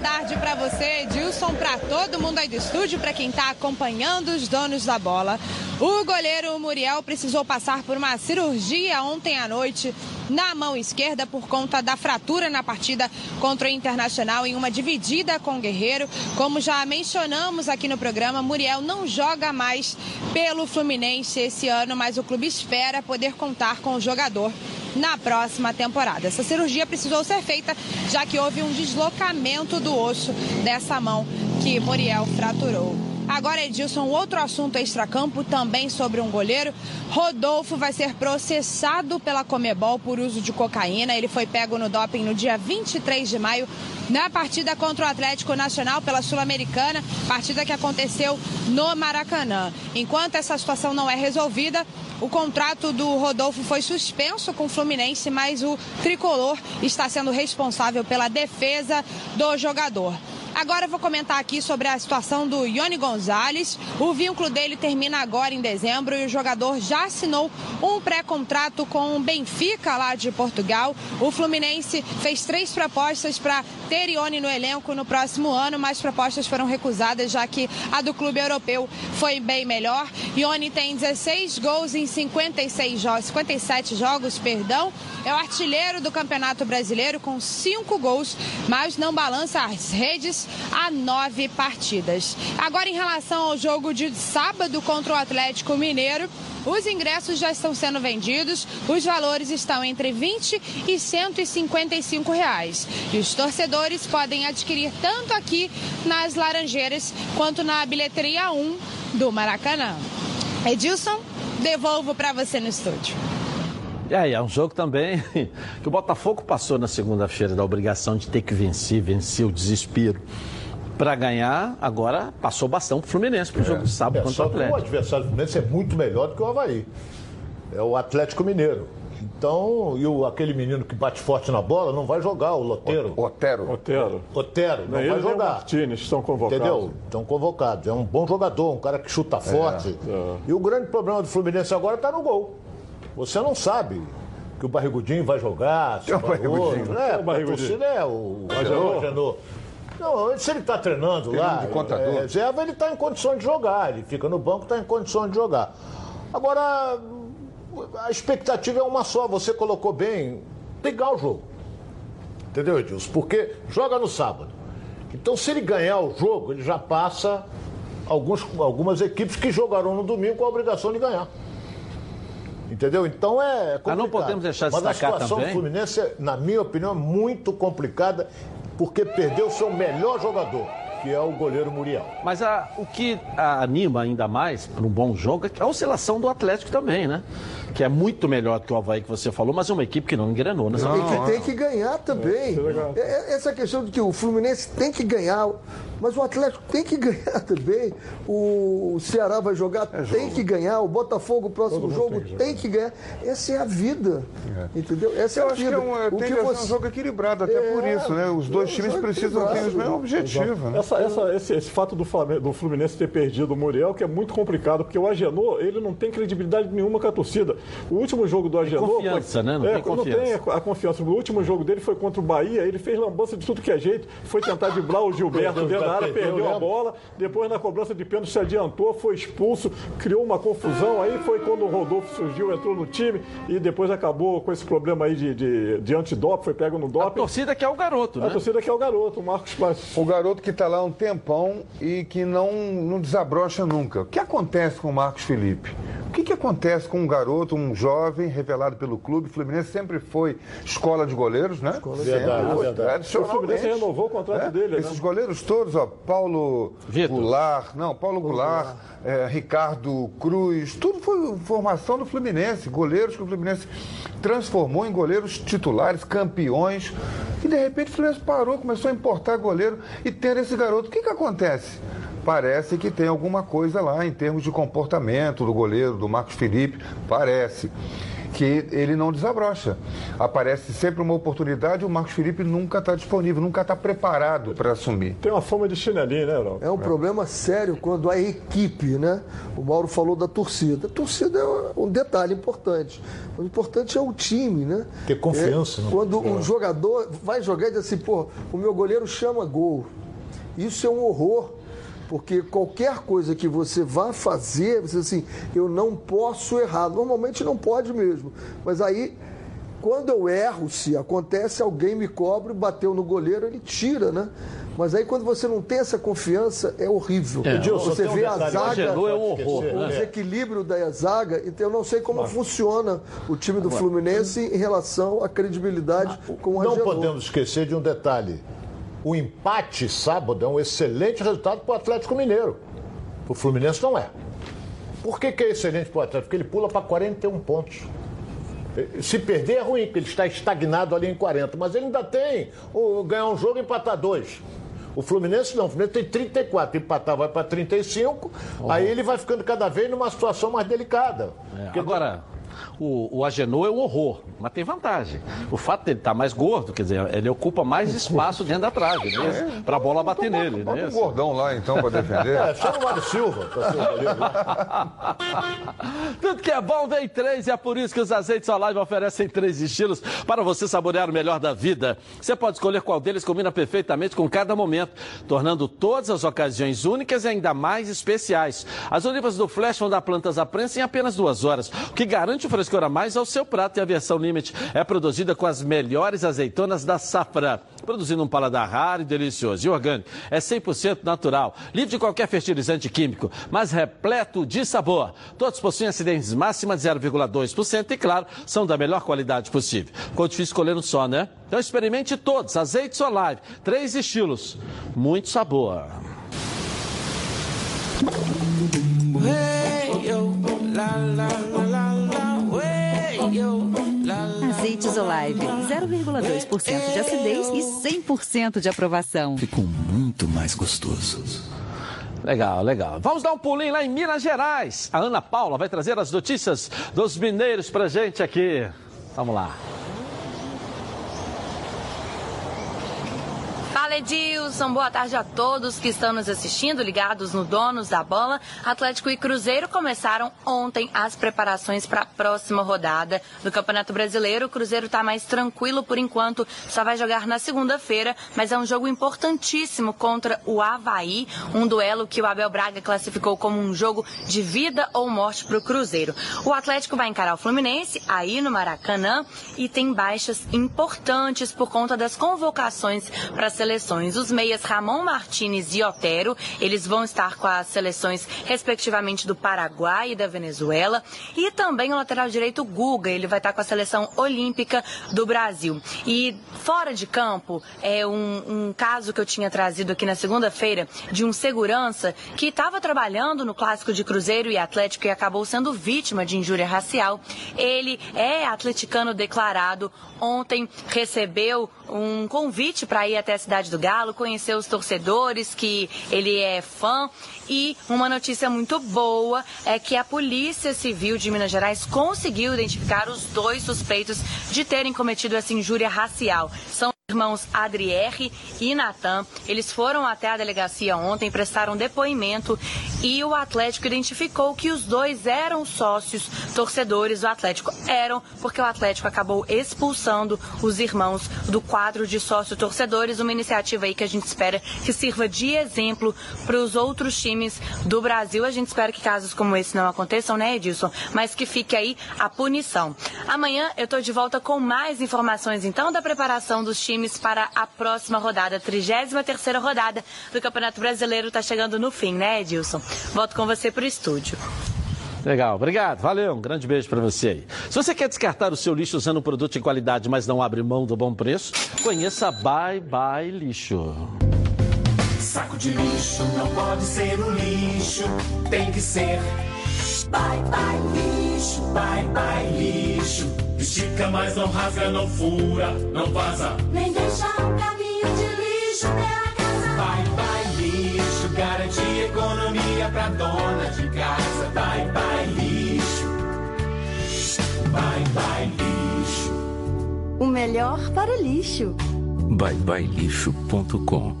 Tarde para você, Edilson, para todo mundo aí do estúdio, para quem está acompanhando os donos da bola. O goleiro Muriel precisou passar por uma cirurgia ontem à noite na mão esquerda por conta da fratura na partida contra o Internacional em uma dividida com o Guerreiro. Como já mencionamos aqui no programa, Muriel não joga mais pelo Fluminense esse ano, mas o clube espera poder contar com o jogador na próxima temporada. Essa cirurgia precisou ser feita já que houve um deslocamento do osso dessa mão que Muriel fraturou. Agora, Edilson, outro assunto extracampo, também sobre um goleiro. Rodolfo vai ser processado pela Comebol por uso de cocaína. Ele foi pego no doping no dia 23 de maio, na partida contra o Atlético Nacional pela Sul-Americana, partida que aconteceu no Maracanã. Enquanto essa situação não é resolvida, o contrato do Rodolfo foi suspenso com o Fluminense, mas o tricolor está sendo responsável pela defesa do jogador. Agora eu vou comentar aqui sobre a situação do Ione Gonzalez. O vínculo dele termina agora em dezembro e o jogador já assinou um pré-contrato com o Benfica lá de Portugal. O Fluminense fez três propostas para ter Ione no elenco no próximo ano, mas propostas foram recusadas já que a do clube europeu foi bem melhor. Ione tem 16 gols em 56 jogos, 57 jogos, perdão. É o artilheiro do Campeonato Brasileiro com cinco gols, mas não balança as redes a nove partidas. Agora, em relação ao jogo de sábado contra o Atlético Mineiro, os ingressos já estão sendo vendidos, os valores estão entre 20 e 155 reais. E os torcedores podem adquirir tanto aqui nas Laranjeiras quanto na bilheteria 1 do Maracanã. Edilson, devolvo para você no estúdio. E aí, é um jogo também que o Botafogo passou na segunda-feira da obrigação de ter que vencer, vencer o desespero para ganhar, agora passou bastante pro Fluminense pro jogo de sábado É, contra o que o Atlético. adversário do Fluminense é muito melhor do que o Havaí. É o Atlético Mineiro. Então, e o, aquele menino que bate forte na bola não vai jogar, o Loteiro. Otero. Otero. Otero, não ele vai o jogar. Martínez estão convocados. Entendeu? Estão convocados. É um bom jogador, um cara que chuta forte. E o grande problema do Fluminense agora está no gol. Você não sabe que o Barrigudinho vai jogar, se É o vai Barrigudinho. outro. É É, o a Barrigudinho. torcida é o Agenor. Não, se ele está treinando lá, de contador. é, reserva, ele está em condições de jogar. Ele fica no banco, está em condições de jogar. Agora, a expectativa é uma só. Você colocou bem, pegar o jogo. Entendeu, Edilson? Porque joga no sábado. Então, se ele ganhar o jogo, ele já passa alguns, algumas equipes que jogarão no domingo com a obrigação de ganhar. Entendeu? Então é complicado. Mas não podemos deixar de Mas a situação também- do Fluminense, é, na minha opinião, é muito complicada porque perdeu seu melhor jogador, que é o goleiro Muriel. Mas a- o que a- anima ainda mais para um bom jogo é a oscilação do Atlético também, né? Que é muito melhor do que o Havaí que você falou, mas é uma equipe que não engrenou nessa E que tem que ganhar também. É, é, Essa questão de que o Fluminense tem que ganhar, mas o Atlético tem que ganhar também. O Ceará vai jogar, tem que ganhar. O Botafogo, o próximo jogo, tem que tem que ganhar. Essa é a vida. Entendeu? Essa é Eu a acho vida. que é um, O tem que você- um jogo equilibrado, até por É, isso, né? Os dois é um times precisam ter o equilibrado. mesmo objetivo, né? Essa, essa- esse, esse fato do, Flamengo, do Fluminense ter perdido o Muriel, que é muito complicado, porque o Agenor, ele não tem credibilidade nenhuma com a torcida. O último jogo do Agenor... confiança, né? Não é, tem não confiança. tem a confiança. O último jogo dele foi contra o Bahia, ele fez lambança de tudo que é jeito, foi tentar driblar o Gilberto Perdeu, dentro da área, perdeu, a bola, depois na cobrança de pênalti se adiantou, foi expulso, criou uma confusão, aí foi quando o Rodolfo surgiu, entrou no time e depois acabou com esse problema aí de, de, de antidoping, foi pego no A doping. torcida que é o garoto, A né? torcida que é o garoto, o Marcos Passos. O garoto que está lá há um tempão e que não, não desabrocha nunca. O que acontece com o Marcos Felipe? O que, que acontece com um garoto, um jovem, revelado pelo clube? O Fluminense sempre foi escola de goleiros, né? Escola Verdade, verdade. O Fluminense renovou o contrato É, dele, né? Esses goleiros todos, ó, Paulo Vitor. Goulart, não, Paulo Goulart, é, Ricardo Cruz, tudo foi formação do Fluminense, goleiros que o Fluminense transformou em goleiros titulares, campeões, e de repente o Fluminense parou, começou a importar goleiro e ter esse garoto. O que que acontece? Parece que tem alguma coisa lá em termos de comportamento do goleiro, do Marcos Felipe, parece que ele não desabrocha. Aparece sempre uma oportunidade e o Marcos Felipe nunca está disponível, nunca está preparado para assumir. Tem uma fama de chinelinho, né, Herói? É um problema sério quando a equipe, né? O Mauro falou da torcida. A torcida é um detalhe importante. O importante é o time, né? Ter confiança, É, né? Quando o jogador vai jogar e diz assim, pô, o meu goleiro chama gol. Isso é um horror. Porque qualquer coisa que você vá fazer, você diz assim, eu não posso errar. Normalmente não pode mesmo. Mas aí quando eu erro, se acontece, alguém me cobra, bateu no goleiro, ele tira, né? Mas aí quando você não tem essa confiança, é horrível. É. Edilson, você tem um vê a zaga, é um horror, o né? desequilíbrio da zaga, então eu não sei como funciona o time do Fluminense em relação à credibilidade com o Não Agenor. podemos esquecer de um detalhe. O empate sábado é um excelente resultado para o Atlético Mineiro. O Fluminense não é. Por que, que é excelente para o Atlético? Porque ele pula para 41 pontos. Se perder é ruim, porque ele está estagnado ali em 40. Mas ele ainda tem o, ganhar um jogo e empatar dois. O Fluminense não, o Fluminense tem 34, empatar vai para 35, aí ele vai ficando cada vez numa situação mais delicada. É, Agora, o, o Agenor é um horror, mas tem vantagem. O fato dele estar mais gordo, quer dizer, ele ocupa mais espaço dentro da trave, né? Para a bola bater nele, Bota né? um gordão lá então para defender. É, chama o Mário Silva para ser o goleiro. Tudo que é bom vem três e é por isso que os azeites Olive oferecem três estilos para você saborear o melhor da vida. Você pode escolher qual deles combina perfeitamente com cada momento, tornando todas as ocasiões únicas e ainda mais especiais. As olivas do Flash vão dar plantas à prensa em apenas duas horas, o que garante o frescor mais ao seu prato e a versão Limite é produzida com as melhores azeitonas da safra, produzindo um paladar raro e delicioso. E orgânico, é 100% natural, livre de qualquer fertilizante químico, mas repleto de sabor. Todos possuem acidez máxima de 0,2% e, claro, são da melhor qualidade possível. Ficou difícil escolher um só, né? Então experimente todos, azeites Olive, três estilos, muito sabor. Azeites Olive, 0,2% de acidez e 100% de aprovação. Ficou muito mais gostoso. Legal, legal. Vamos dar um pulinho lá em Minas Gerais. A Ana Paula vai trazer as notícias dos mineiros pra gente aqui. Vamos lá. Fala Edilson, boa tarde a todos que estão nos assistindo, ligados no Donos da Bola. Atlético e Cruzeiro começaram ontem as preparações para a próxima rodada do Campeonato Brasileiro. O Cruzeiro está mais tranquilo por enquanto, só vai jogar na segunda-feira, mas é um jogo importantíssimo contra o Havaí, um duelo que o Abel Braga classificou como um jogo de vida ou morte para o Cruzeiro. O Atlético vai encarar o Fluminense aí no Maracanã e tem baixas importantes por conta das convocações para a seleções. Os meias Ramon Martinez e Otero, eles vão estar com as seleções respectivamente do Paraguai e da Venezuela. E também o lateral direito Guga, ele vai estar com a seleção olímpica do Brasil. E fora de campo, é um, um caso que eu tinha trazido aqui na segunda-feira de um segurança que estava trabalhando no clássico de Cruzeiro e Atlético e acabou sendo vítima de injúria racial. Ele é atleticano declarado. Ontem recebeu um convite para ir até a cidade do Galo, conhecer os torcedores, que ele é fã. E uma notícia muito boa é que a Polícia Civil de Minas Gerais conseguiu identificar os dois suspeitos de terem cometido essa injúria racial. São irmãos Adriere e Natan. Eles foram até a delegacia ontem, prestaram depoimento e o Atlético identificou que os dois eram sócios torcedores do Atlético. Eram, porque o Atlético acabou expulsando os irmãos do quadro de sócio torcedores. Uma iniciativa aí que a gente espera que sirva de exemplo para os outros times do Brasil. A gente espera que casos como esse não aconteçam, né, Edilson? Mas que fique aí a punição. Amanhã eu estou de volta com mais informações, então, da preparação dos times times para a próxima rodada, a 33 rodada do Campeonato Brasileiro está chegando no fim, né, Edilson? Volto com você para o estúdio. Legal, obrigado, valeu, um grande beijo para você aí. Se você quer descartar o seu lixo usando um produto de qualidade, mas não abre mão do bom preço, conheça Bye Bye Lixo. Saco de lixo não pode ser um lixo, tem que ser Bye Bye Lixo, Bye Bye Lixo. Estica, mas não rasga, não fura, não vaza. Nem deixa um caminho de lixo pela casa. Bye Bye Lixo, garante economia pra dona de casa. Bye Bye Lixo, Bye Bye Lixo. O melhor para lixo. byebyelixo.com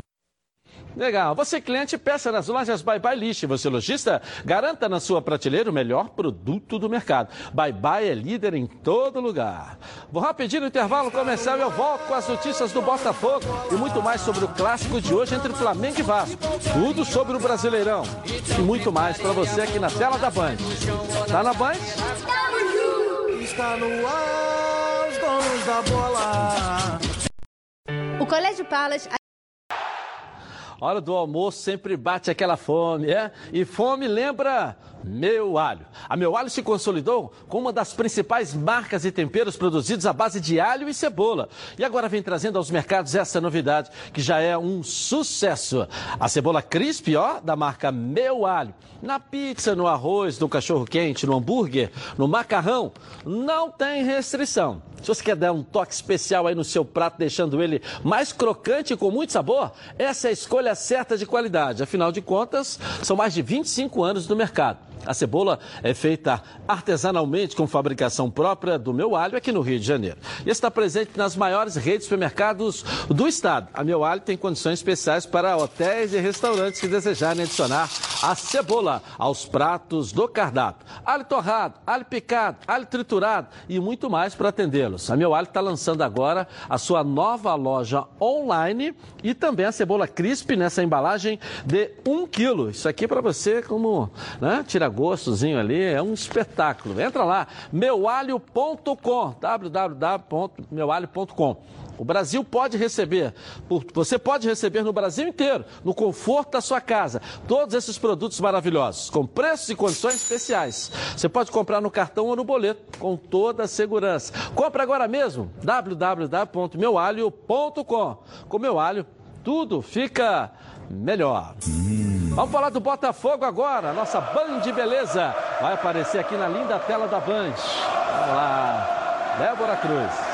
Legal. Você cliente, peça nas lojas Bye Bye Lixo. Você lojista, garanta na sua prateleira o melhor produto do mercado. Bye Bye é líder em todo lugar. Vou rapidinho no intervalo comercial e eu volto com as notícias do Botafogo e muito mais sobre o clássico de hoje entre Flamengo e Vasco. Tudo sobre o Brasileirão e muito mais para você aqui na tela da Band. Tá na Band? Está no ar, os donos da bola. O Colégio Palas Hora do almoço sempre bate aquela fome, é? E fome lembra meu Alho. A Meu Alho se consolidou como uma das principais marcas e temperos produzidos à base de alho e cebola. E agora vem trazendo aos mercados essa novidade que já é um sucesso. A cebola crisp, ó, da marca Meu Alho. Na pizza, no arroz, no cachorro quente, no hambúrguer, no macarrão, não tem restrição. Se você quer dar um toque especial aí no seu prato, deixando ele mais crocante e com muito sabor, essa é a escolha certa de qualidade. Afinal de contas, são mais de 25 anos no mercado. A cebola é feita artesanalmente com fabricação própria do Meu Alho aqui no Rio de Janeiro. E está presente nas maiores redes de supermercados do estado. A Meu Alho tem condições especiais para hotéis e restaurantes que desejarem adicionar a cebola aos pratos do cardápio. Alho torrado, alho picado, alho triturado e muito mais para atendê-los. A Meu Alho está lançando agora a sua nova loja online e também a cebola crisp nessa embalagem de 1 um quilo. Isso aqui para você como né, tira agostozinho ali é um espetáculo. Entra lá, meualho.com, www.meualho.com. O Brasil pode receber, você pode receber no Brasil inteiro, no conforto da sua casa, todos esses produtos maravilhosos, com preços e condições especiais. Você pode comprar no cartão ou no boleto, com toda a segurança. Compre agora mesmo, www.meualho.com. Com meu alho, tudo fica melhor. Vamos falar do Botafogo agora, nossa Band Beleza. Vai aparecer aqui na linda tela da Band. Vamos lá, Débora Cruz.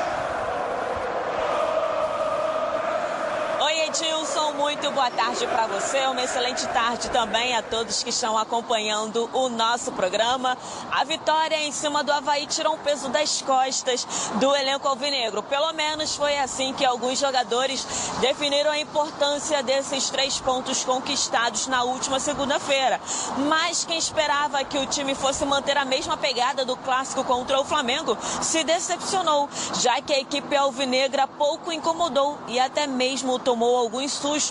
Muito boa tarde para você. Uma excelente tarde também a todos que estão acompanhando o nosso programa. A vitória em cima do Havaí tirou um peso das costas do elenco alvinegro. Pelo menos foi assim que alguns jogadores definiram a importância desses três pontos conquistados na última segunda-feira. Mas quem esperava que o time fosse manter a mesma pegada do clássico contra o Flamengo se decepcionou, já que a equipe alvinegra pouco incomodou e até mesmo tomou alguns sustos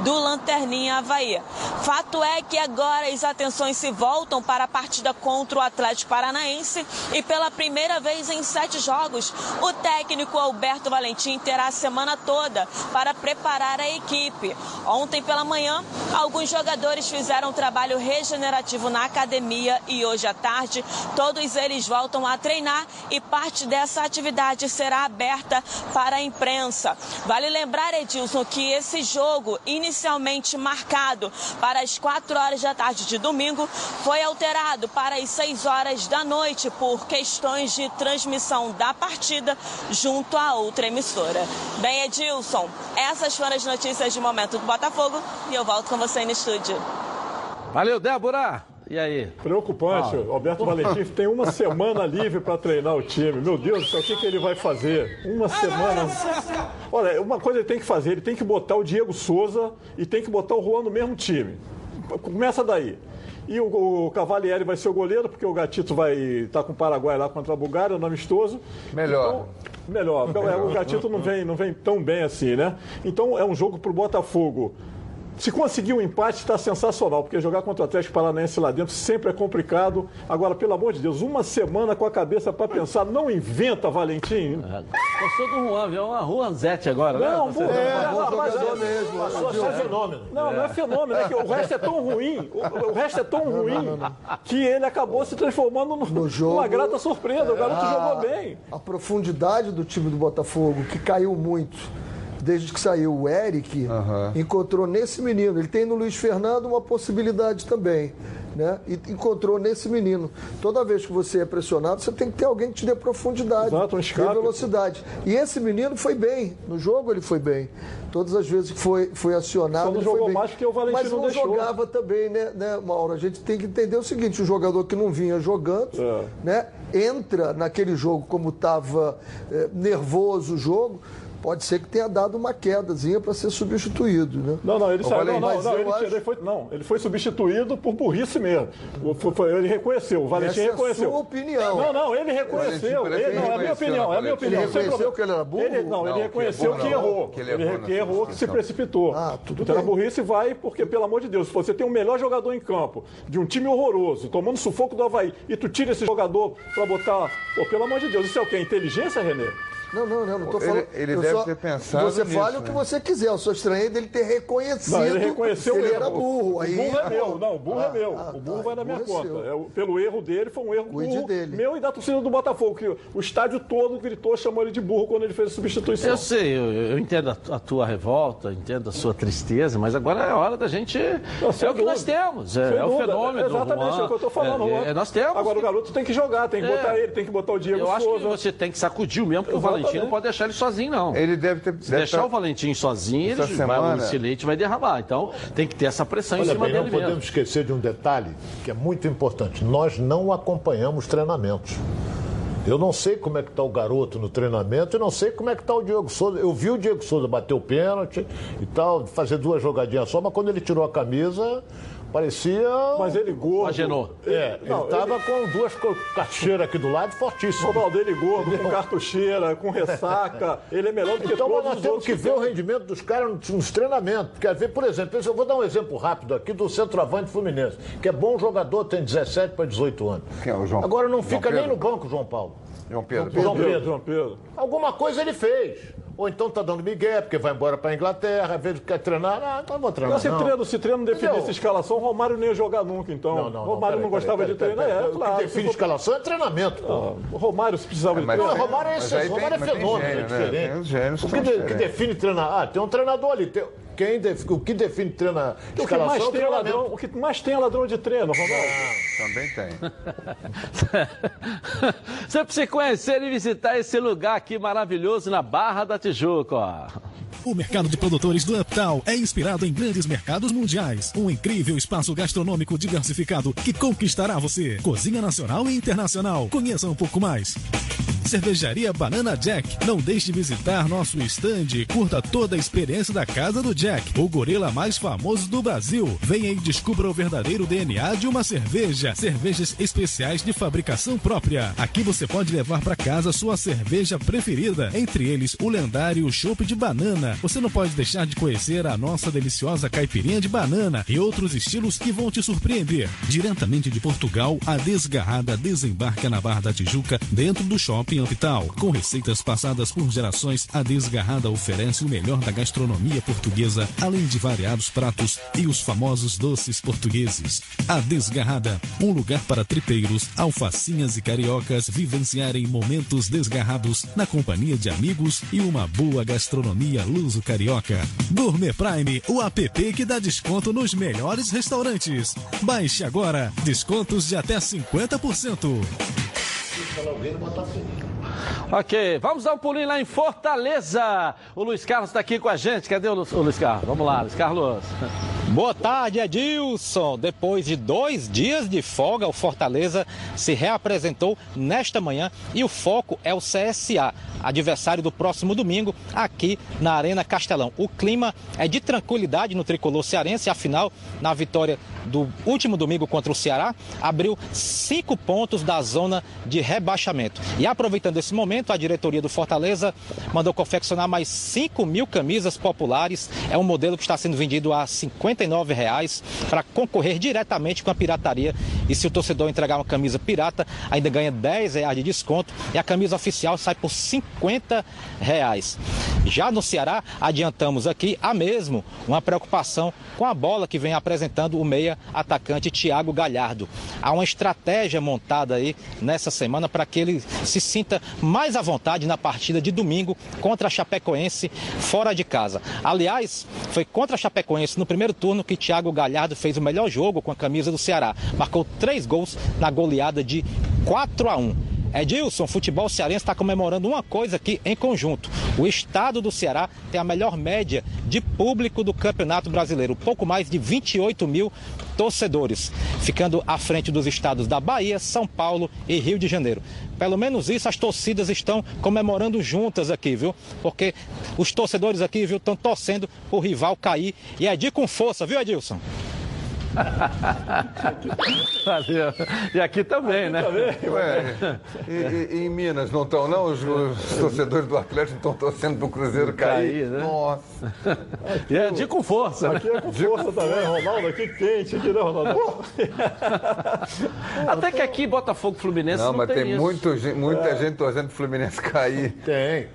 do Lanterninha Havaí. Fato é que agora as atenções se voltam para a partida contra o Atlético Paranaense e pela primeira vez em sete jogos, o técnico Alberto Valentim terá a semana toda para preparar a equipe. Ontem pela manhã, alguns jogadores fizeram trabalho regenerativo na academia e hoje à tarde todos eles voltam a treinar e parte dessa atividade será aberta para a imprensa. Vale lembrar, Edilson, que esse jogo, inicialmente marcado para as 4 horas da tarde de domingo, foi alterado para as 6 horas da noite por questões de transmissão da partida junto a outra emissora. Bem, Edilson, essas foram as notícias de momento do Botafogo e eu volto com você no estúdio. Valeu, Débora. E aí? Preocupante, Ah. o Alberto Valentim tem uma semana livre para treinar o time. Meu Deus do céu, o que, que ele vai fazer? Uma semana. Olha, uma coisa ele tem que fazer, ele tem que botar o Diego Souza e tem que botar o Juan no mesmo time. Começa daí. E o, o Cavalieri vai ser o goleiro, porque o Gatito vai estar com o Paraguai lá contra a Bulgária, no amistoso. Melhor. Então, melhor. O Gatito não vem, não vem tão bem assim, né? Então é um jogo para o Botafogo. Se conseguir um empate, está sensacional, porque jogar contra o Atlético Paranaense lá dentro sempre é complicado. Agora, pelo amor de Deus, uma semana com a cabeça para pensar, não inventa, Valentim. Gostou do Juan, viu? Uma Juanzete agora, né? Não, burro, É, é, rapaz, jogador é- mesmo, Passou ser fenômeno. Não, não é fenômeno, é que o resto é tão ruim, o, o resto é tão ruim que ele acabou se transformando no, numa grata surpresa. O garoto a- jogou bem. A profundidade do time do Botafogo, que caiu muito desde que saiu o Eric, encontrou nesse menino. Ele tem no Luiz Fernando uma possibilidade também. Né? E encontrou nesse menino. Toda vez que você é pressionado, você tem que ter alguém que te dê profundidade, Exato, um dê escape. velocidade. E esse menino foi bem. No jogo ele foi bem. Todas as vezes que foi, foi acionado. Só não ele foi jogou bem. mais porque o Valentim Mas não não deixou. jogava também, né, né, Mauro? A gente tem que entender o seguinte: o jogador que não vinha jogando, É. né, entra naquele jogo como estava nervoso o jogo, pode ser que tenha dado uma quedazinha para ser substituído, né? Não, não, ele saiu. Não, não, não, ele, acho- foi, não, ele foi substituído por burrice mesmo. Ele reconheceu, o Valentim Essa é a reconheceu. sua opinião. Não, não, ele reconheceu. Ele, não, é a minha opinião, é a minha opinião. Ele reconheceu que ele era burro? Ele, não, ele reconheceu que, errou. que ele errou que se precipitou. Ah, tudo então a bem. burrice vai, porque, pelo amor de Deus, se você tem o melhor jogador em campo, de um time horroroso, tomando sufoco do Havaí, e tu tira esse jogador pra botar. Pô, pelo amor de Deus, isso é o quê? Inteligência, Renê? Não, não, não, não tô Ele- falando. ele eu deve só- ter pensado Você nisso, fale o né? que você quiser. Eu só estranhei dele ter reconhecido Não, ele reconheceu que o ele erro. era burro. Aí, o burro é meu, não, o burro é ah, meu. ah, o burro tá, vai na minha é conta. É pelo erro dele, foi um erro Cuide burro dele. meu e da torcida do Botafogo, que o estádio todo gritou, chamou ele de burro quando ele fez a substituição. Eu sei, eu, eu entendo a, tu- a tua revolta, entendo a sua tristeza, mas agora é hora da gente. Não, é o que nós temos, é, é o fenômeno. Exatamente, Juan. é o que eu tô falando. É, é, nós temos. Agora o garoto tem que jogar, tem que É. botar ele, tem que botar o Diego Eu acho Souza. que você tem que sacudir o mesmo, porque o Exatamente. Valentim não pode deixar ele sozinho, não. Ele deve ter. Se deve deixar tá- o Valentim sozinho, ele Essa vai, semana- esse leite vai derramar. Então tem que ter essa pressão em Olha cima bem, não dele podemos mesmo. esquecer de um detalhe que é muito importante. Nós não acompanhamos treinamentos. Eu não sei como é que está o garoto no treinamento e não sei como é que está o Diego Souza. Eu vi o Diego Souza bater o pênalti e tal, fazer duas jogadinhas só, mas quando ele tirou a camisa, Parecia. Mas ele gordo. Agenou. É, Não, ele tava com duas carteiras aqui do lado fortíssimas. Ronaldo, ele gordo, com cartucheira, com ressaca. Ele é melhor do que Então todos nós os temos que ver o rendimento dos caras nos, nos treinamentos. Quer ver, por exemplo, eu vou dar um exemplo rápido aqui do centroavante Fluminense, que é bom jogador, tem 17 para 18 anos. Quem é o João? Agora não João fica nem Pedro? no banco, João Paulo. João Pedro. João Pedro. João Pedro. Alguma coisa ele fez. Ou então tá dando migué, porque vai embora pra Inglaterra, às vezes quer treinar. Ah, então não vou treinar. Se não. treino, se treino não definisse Entendeu? escalação, o Romário não ia jogar nunca, então. Não, não, o Romário não, peraí, gostava peraí, de peraí, treinar, peraí, é, O claro. que define escalação é treinamento. pô. O Romário se precisava de mas- treinar. Não, o Romário é o tem- Romário é tem fenômeno, gênio, é né? diferente. Tem os gênios o que que, de- que define treinar. Ah, tem um treinador ali. tem- quem def- o que define treinar O que, mais é o tem é ladrão, o que mais tem é ladrão de treino, Ronaldo. Também tem. Você precisa conhecer e visitar esse lugar aqui maravilhoso na Barra da Tijuca, ó. O mercado de produtores do Uptown é inspirado em grandes mercados mundiais. Um incrível espaço gastronômico diversificado que conquistará você. Cozinha nacional e internacional. Conheça um pouco mais. Cervejaria Banana Jack. Não deixe de visitar nosso stand e curta toda a experiência da Casa do Jack, o gorila mais famoso do Brasil. Venha e descubra o verdadeiro DNA de uma cerveja. Cervejas especiais de fabricação própria. Aqui você pode levar para casa sua cerveja preferida, entre eles o lendário chopp de banana. Você não pode deixar de conhecer a nossa deliciosa caipirinha de banana e outros estilos que vão te surpreender. Diretamente de Portugal, a Desgarrada desembarca na Barra da Tijuca, dentro do Shopping Hospital. Com receitas passadas por gerações, a Desgarrada oferece o melhor da gastronomia portuguesa, além de variados pratos e os famosos doces portugueses. A Desgarrada, um lugar para tripeiros, alfacinhas e cariocas vivenciarem momentos desgarrados na companhia de amigos e uma boa gastronomia luso-carioca. Gourmet Prime, o app que dá desconto nos melhores restaurantes. Baixe agora, descontos de até 50% escala alguém no Botafogo. Ok, vamos dar um pulinho lá em Fortaleza. O Luiz Carlos está aqui com a gente. Cadê o, Lu- o Luiz Carlos? Vamos lá, Luiz Carlos. Boa tarde, Edilson. Depois de dois dias de folga, o Fortaleza se reapresentou nesta manhã e o foco é o CSA, adversário do próximo domingo, aqui na Arena Castelão. O clima é de tranquilidade no tricolor cearense, afinal, na vitória do último domingo contra o Ceará, abriu cinco pontos da zona de rebaixamento. E aproveitando esse momento, a diretoria do Fortaleza mandou confeccionar mais 5 mil camisas populares. É um modelo que está sendo vendido a 59 reais para concorrer diretamente com a pirataria. E se o torcedor entregar uma camisa pirata, ainda ganha 10 reais de desconto e a camisa oficial sai por 50 reais. Já no Ceará, adiantamos aqui a mesmo uma preocupação com a bola que vem apresentando o meia atacante Thiago Galhardo. Há uma estratégia montada aí nessa semana para que ele se sinta mais à vontade na partida de domingo contra a Chapecoense fora de casa. Aliás, foi contra a Chapecoense no primeiro turno que Thiago Galhardo fez o melhor jogo com a camisa do Ceará. Marcou três gols na goleada de 4 a 1. Edilson, futebol cearense está comemorando uma coisa aqui em conjunto. O estado do Ceará tem a melhor média de público do Campeonato Brasileiro, pouco mais de 28 mil torcedores, ficando à frente dos estados da Bahia, São Paulo e Rio de Janeiro. Pelo menos isso as torcidas estão comemorando juntas aqui, viu? Porque os torcedores aqui, viu, estão torcendo o rival cair e é de com força, viu, Edilson? Valeu. E aqui também, né? Ué, e, e- em Minas não estão, não? Os, os torcedores do Atlético estão torcendo para o Cruzeiro cair. Cair, né? Nossa. E é de com força, né? Aqui é com força também, Ronaldo. Aqui quente, aqui, né, Ronaldo? Até que aqui Botafogo Fluminense Não, não, mas tem gen- muita É. gente torcendo pro Fluminense cair. Tem.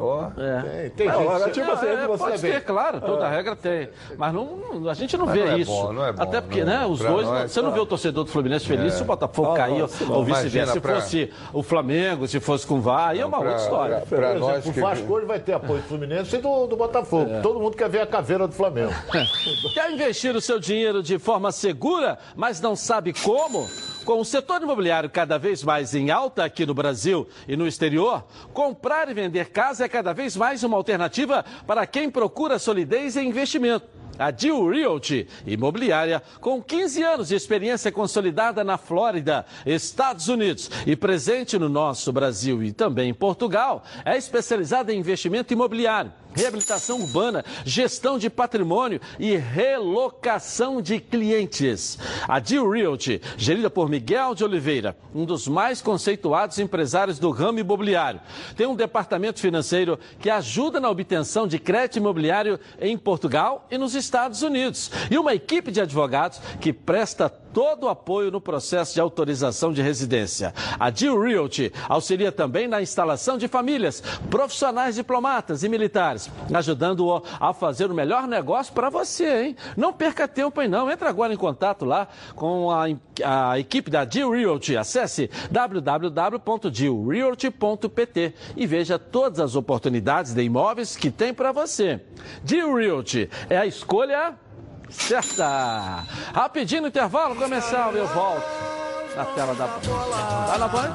Ó. É. Tem Não, gente- agora, tipo não, assim, é, você pode ter, claro, toda É. regra tem. Mas não, a gente não Mas vê não é isso. bom, não é bom, Até porque, não é né, os dois. nós, você não tá. vê o torcedor do Fluminense feliz É. se o Botafogo Ah, cair não, ou- vice-versa. Se pra- fosse o Flamengo, se fosse com o VAR, aí é uma pra- outra história. pra- pra nós exemplo, o Vasco hoje vai ter apoio do Fluminense e do, do Botafogo. É. Todo mundo quer ver a caveira do Flamengo. Quer investir o seu dinheiro de forma segura, mas não sabe como? Com o setor imobiliário cada vez mais em alta aqui no Brasil e no exterior, comprar e vender casa é cada vez mais uma alternativa para quem procura solidez em investimento. A Deal Realty Imobiliária, com 15 anos de experiência consolidada na Flórida, Estados Unidos e presente no nosso Brasil e também em Portugal, é especializada em investimento imobiliário. Reabilitação urbana, gestão de patrimônio e relocação de clientes. A Deal Realty, gerida por Miguel de Oliveira, um dos mais conceituados empresários do ramo imobiliário, tem um departamento financeiro que ajuda na obtenção de crédito imobiliário em Portugal e nos Estados Unidos, e uma equipe de advogados que presta todo o apoio no processo de autorização de residência. A Deal Realty auxilia também na instalação de famílias, profissionais diplomatas e militares, ajudando-o a fazer o melhor negócio para você, hein? Não perca tempo aí não, entra agora em contato lá com a, a equipe da Deal Realty. Acesse www.dealrealty.pt e veja todas as oportunidades de imóveis que tem para você. Deal Realty é a escolha certa. Rapidinho no intervalo comercial, eu volto na tela da Band. Vai na Band.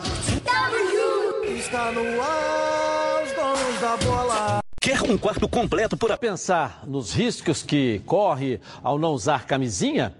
Está no ar, os donos da bola. Quer um quarto completo por pensar nos riscos que corre ao não usar camisinha?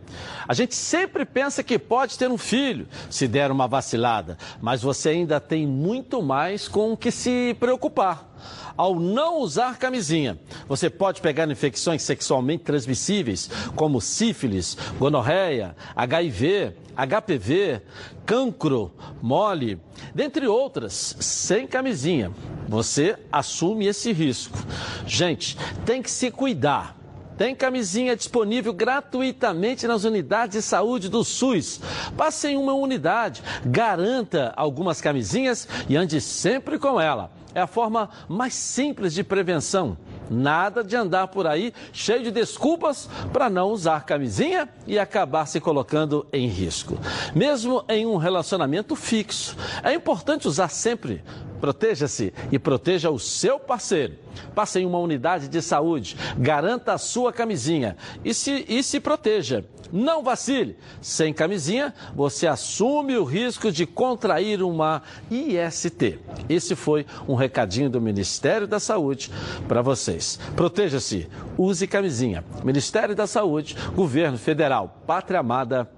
A gente sempre pensa que pode ter um filho se der uma vacilada, mas você ainda tem muito mais com o que se preocupar. Ao não usar camisinha, você pode pegar infecções sexualmente transmissíveis, como sífilis, gonorreia, HIV, HPV, cancro, mole, dentre outras, sem camisinha. Você assume esse risco. Gente, tem que se cuidar. Tem camisinha disponível gratuitamente nas unidades de saúde do SUS. Passe em uma unidade, garanta algumas camisinhas e ande sempre com ela. É a forma mais simples de prevenção. Nada de andar por aí cheio de desculpas para não usar camisinha e acabar se colocando em risco. Mesmo em um relacionamento fixo, é importante usar sempre. Proteja-se e proteja o seu parceiro. Passe em uma unidade de saúde, garanta a sua camisinha e se, e se proteja. Não vacile. Sem camisinha, você assume o risco de contrair uma IST. Esse foi um recadinho do Ministério da Saúde para vocês. Proteja-se, use camisinha. Ministério da Saúde, Governo Federal, Pátria Amada,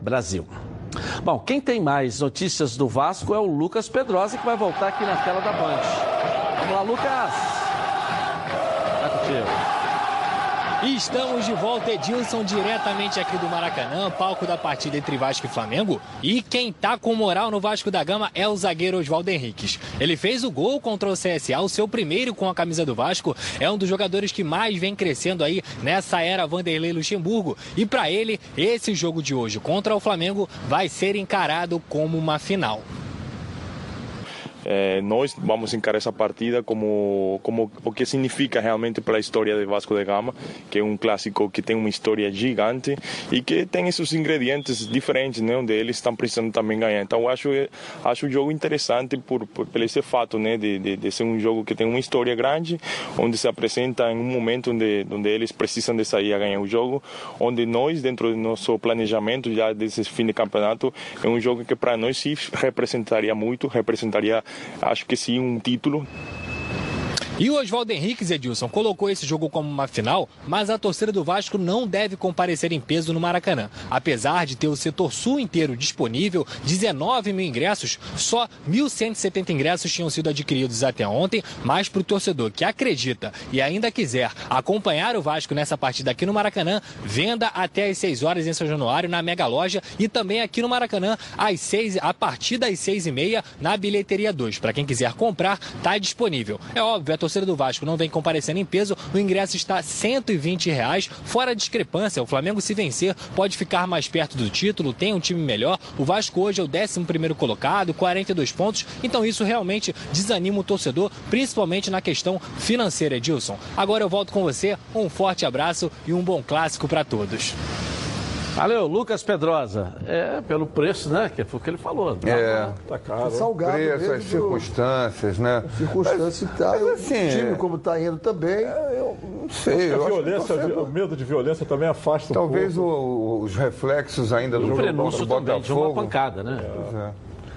Brasil. Bom, quem tem mais notícias do Vasco é o Lucas Pedrosa, que vai voltar aqui na tela da Band. Vamos lá, Lucas. Tá contigo. Estamos de volta, Edilson, diretamente aqui do Maracanã, palco da partida entre Vasco e Flamengo. E quem tá com moral no Vasco da Gama é o zagueiro Oswaldo Henriques. Ele fez o gol contra o CSA, o seu primeiro com a camisa do Vasco. É um dos jogadores que mais vem crescendo aí nessa era Vanderlei Luxemburgo. E para ele, esse jogo de hoje contra o Flamengo vai ser encarado como uma final. Eh, nós vamos encarar essa partida como, como o que significa realmente para a história de Vasco da Gama, que é um clássico que tem uma história gigante e que tem esses ingredientes diferentes, né, onde eles estão precisando também ganhar. Então acho acho o jogo interessante por, por, por esse fato, né, de, de, de, ser um jogo que tem uma história grande, onde se apresenta em um momento onde onde eles precisam de sair a ganhar o jogo, onde nós dentro do nosso planejamento já desse fim de campeonato é um jogo que para nós sim representaria muito, representaria acho que sim um título. E o Oswaldo Henrique, Edilson, colocou esse jogo como uma final, mas a torcida do Vasco não deve comparecer em peso no Maracanã. Apesar de ter o setor sul inteiro disponível, 19 mil ingressos, só 1.170 ingressos tinham sido adquiridos até ontem, mas para o torcedor que acredita e ainda quiser acompanhar o Vasco nessa partida aqui no Maracanã, venda até às 6 horas em São Januário na Mega Loja e também aqui no Maracanã às 6, a partir das 6 e meia na Bilheteria 2. Para quem quiser comprar, está disponível. É óbvio, a torcida do Vasco não vem comparecendo em peso, o ingresso está 120 reais, fora a discrepância. O Flamengo, se vencer, pode ficar mais perto do título, tem um time melhor. O Vasco hoje é o 11 colocado, 42 pontos. Então isso realmente desanima o torcedor, principalmente na questão financeira, Edilson. Agora eu volto com você, um forte abraço e um bom clássico para todos. Valeu, Lucas Pedrosa. É, pelo preço, né? Que foi o que ele falou. É. Tá caro. Salgado Preço, mesmo, as circunstâncias, né? Circunstância e tal. mas E o assim, time, é- como está indo também. eu não sei. Que eu a acho que violência, você- o medo de violência também afasta um Talvez pouco. o- os reflexos ainda do O jogo prenúncio contra o também de uma Botafogo. pancada, né? Pois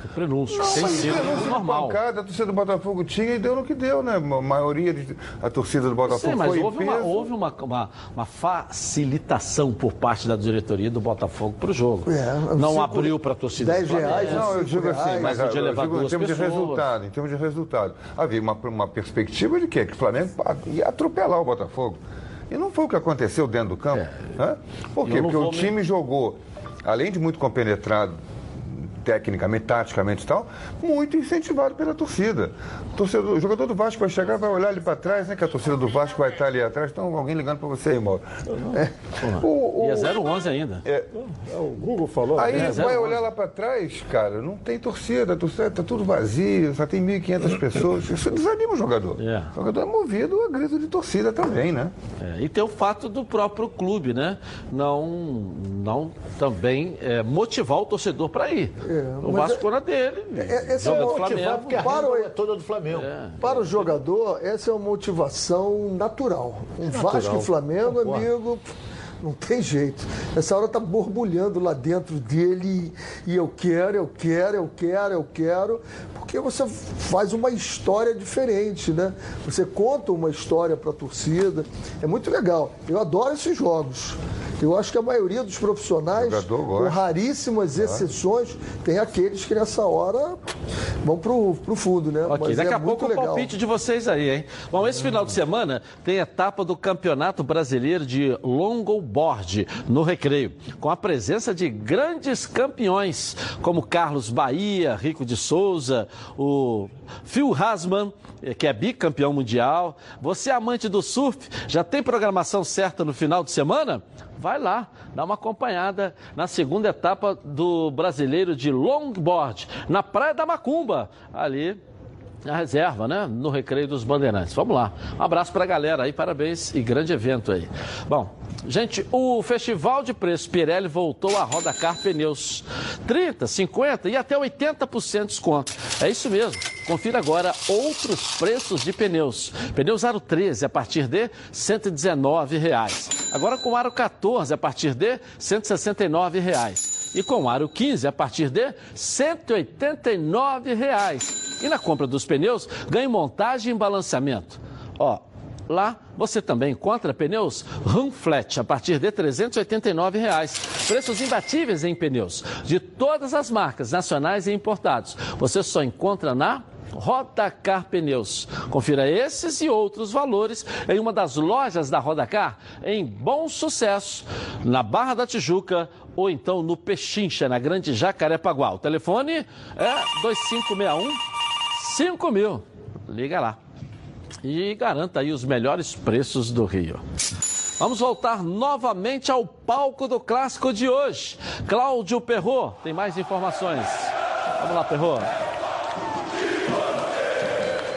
é. prenúncio. Não, tem mas sido prenúncio de normal. pancada, a torcida do Botafogo tinha e deu no que deu, né? A maioria da torcida do Botafogo Sim, mas foi em houve, uma, peso. houve uma, uma, uma facilitação por parte da diretoria do Botafogo para o jogo. É, não cinco- abriu para a torcida. 10 do Flamengo. reais, Não, eu digo assim, reais, mas mas podia levar digo em duas termos de pessoas. resultado, em termos de resultado. Havia uma, uma perspectiva de quê? Que o Flamengo ia atropelar o Botafogo. E não foi o que aconteceu dentro do campo. né? Por quê? Porque o time jogou, além de muito compenetrado tecnicamente, taticamente e tal, muito incentivado pela torcida. O, torcedor, o jogador do Vasco vai chegar, vai olhar ali para trás, né? Que a torcida do Vasco vai estar ali atrás. Então, alguém ligando para você aí, Mauro. É. O- E é o- 011 ainda. é, O Google falou. Aí É, vai 011. olhar lá para trás, cara, não tem torcida, a torcida tá tudo vazio, só tem 1.500 pessoas. Isso desanima o jogador. É. O jogador é movido a grito de torcida também, né? É, e tem o fato do próprio clube, né? Não, não também é, motivar o torcedor para ir. O mas Vasco era dele. É, esse joga é do o Flamengo. Para o- é toda do Flamengo. Para o jogador, essa é uma motivação natural. Um Vasco e Flamengo, concordo. amigo, não tem jeito. Essa hora tá borbulhando lá dentro dele e eu quero, eu quero, eu quero, eu quero, porque você faz uma história diferente, né? Você conta uma história para a torcida. É muito legal. Eu adoro esses jogos. Eu acho que a maioria dos profissionais, com raríssimas exceções, tem aqueles que nessa hora vão pro, pro fundo, né? Ok, Mas daqui é a pouco muito o legal. palpite de vocês aí, hein? Bom, esse final de semana tem etapa do Campeonato Brasileiro de No Recreio, com a presença de grandes campeões, como Carlos Bahia, Rico de Souza, o Phil Hasman, eh, que é bicampeão mundial. Você, amante do surf, já tem programação certa no final de semana? Vai lá, dá uma acompanhada na segunda etapa do Brasileiro de Longboard, na Praia da Macumba, ali a reserva, né? No Recreio dos Bandeirantes. Vamos lá. Um abraço pra galera aí, parabéns e grande evento aí. Bom, gente, o Festival de Preços Pirelli voltou a Roda Car Pneus. 30, 50 e até 80% de desconto. É isso mesmo. Confira agora outros preços de pneus. Pneus Aro 13 a partir de 119 reais. Agora com Aro 14 a partir de 169 reais. E com Aro 15 a partir de 189 reais. E na compra dos pneus, ganhe montagem e balanceamento. Ó, lá você também encontra pneus Runflat a partir de 389 reais. Preços imbatíveis em pneus de todas as marcas, nacionais e importados. Você só encontra na Rodacar Pneus. Confira esses e outros valores em uma das lojas da Rodacar em Bom Sucesso, na Barra da Tijuca ou então no Pechincha, na Grande Jacarepaguá. O telefone é 2561 5000. Liga lá e garanta aí os melhores preços do Rio. Vamos voltar novamente ao palco do clássico de hoje. Cláudio Perrot tem mais informações. Vamos lá, Perrot.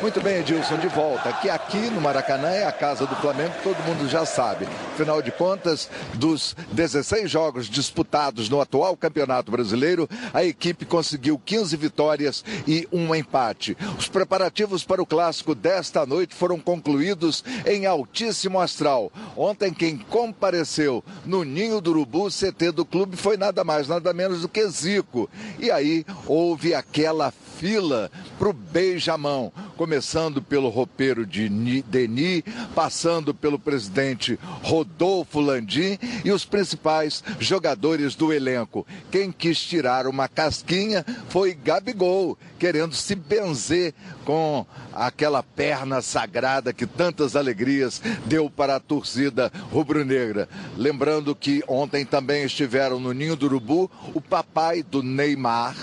Muito bem, Edilson, de volta. Que aqui no Maracanã é a casa do Flamengo, todo mundo já sabe. Afinal de contas, dos 16 jogos disputados no atual Campeonato Brasileiro, a equipe conseguiu 15 vitórias e um empate. Os preparativos para o clássico desta noite foram concluídos em altíssimo astral. Ontem, quem compareceu no Ninho do Urubu, CT do clube, foi nada mais, nada menos do que Zico. E aí houve aquela fila para o beijamão, começando pelo roupeiro de Ni- Denis, passando pelo presidente Rodolfo Landim e os principais jogadores do elenco. Quem quis tirar uma casquinha foi Gabigol, querendo se benzer com aquela perna sagrada que tantas alegrias deu para a torcida rubro-negra. Lembrando que ontem também estiveram no Ninho do Urubu o papai do Neymar,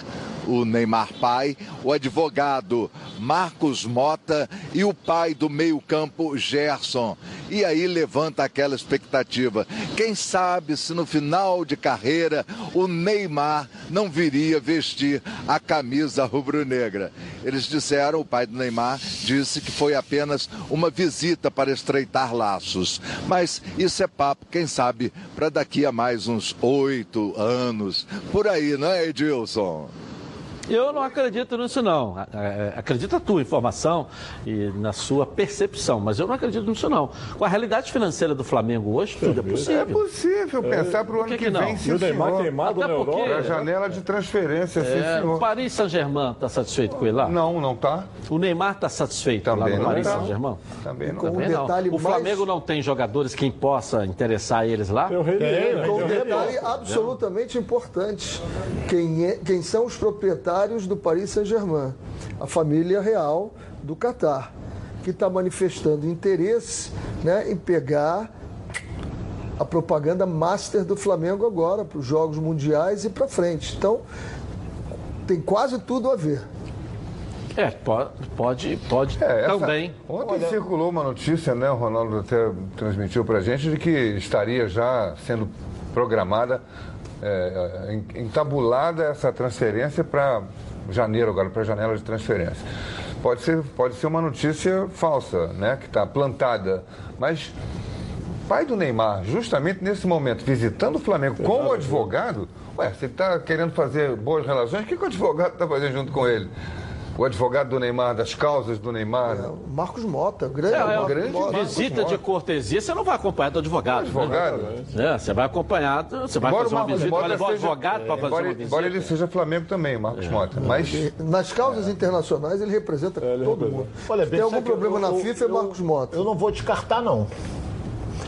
o Neymar pai, o advogado Marcos Mota e o pai do meio-campo Gerson. E aí levanta aquela expectativa. Quem sabe se no final de carreira o Neymar não viria vestir a camisa rubro-negra. Eles disseram, o pai do Neymar disse que foi apenas uma visita para estreitar laços. Mas isso é papo, quem sabe, para daqui a mais uns oito anos. Por aí, não é, Edilson? Eu não acredito nisso, não. É, acredito na tua informação e na sua percepção, mas eu não acredito nisso, não. Com a realidade financeira do Flamengo hoje, tudo é possível. É possível pensar para o ano que que, que não? vem, sim, E o Neymar queimado Até na porque- Europa. É a janela de transferência, sim, É, o. Paris Saint-Germain está satisfeito com ele lá? Não, não tá. O Neymar está satisfeito Também lá no Paris tá. Saint-Germain? Também não Com um Também não. detalhe O mais- Flamengo não tem jogadores que possa interessar eles lá? Tem Leão, Com um detalhe absolutamente importante. Quem, é- quem são os proprietários do Paris Saint-Germain? A família real do Catar, que está manifestando interesse né, em pegar a propaganda master do Flamengo agora, para os Jogos Mundiais e para frente. Então, tem quase tudo a ver. É, pode, pode, pode É, essa- também. Ontem circulou uma notícia, né? O Ronaldo até transmitiu pra gente, de que estaria já sendo programada, é, en- entabulada essa transferência para janeiro agora, para a janela de transferência. Pode ser, pode ser uma notícia falsa, né? Que está plantada. Mas pai do Neymar, justamente nesse momento, visitando o Flamengo como advogado, ué, você está querendo fazer boas relações, o que, que o advogado está fazendo junto com ele? O advogado do Neymar, das causas do Neymar. né? Marcos Mota, o grande, É, é, grande Mota. Visita de cortesia, você não vai acompanhado do advogado. né? Advogado? É, você vai acompanhado, você vai Embora fazer uma Marcos visita, vai Mota levar o seja- advogado para fazer embora, uma visita. embora ele seja Flamengo também, Marcos Mota. Mas Nas causas internacionais ele representa todo mundo. Olha Se tem algum problema eu- na eu- FIFA é Marcos Mota. Eu não vou descartar, não.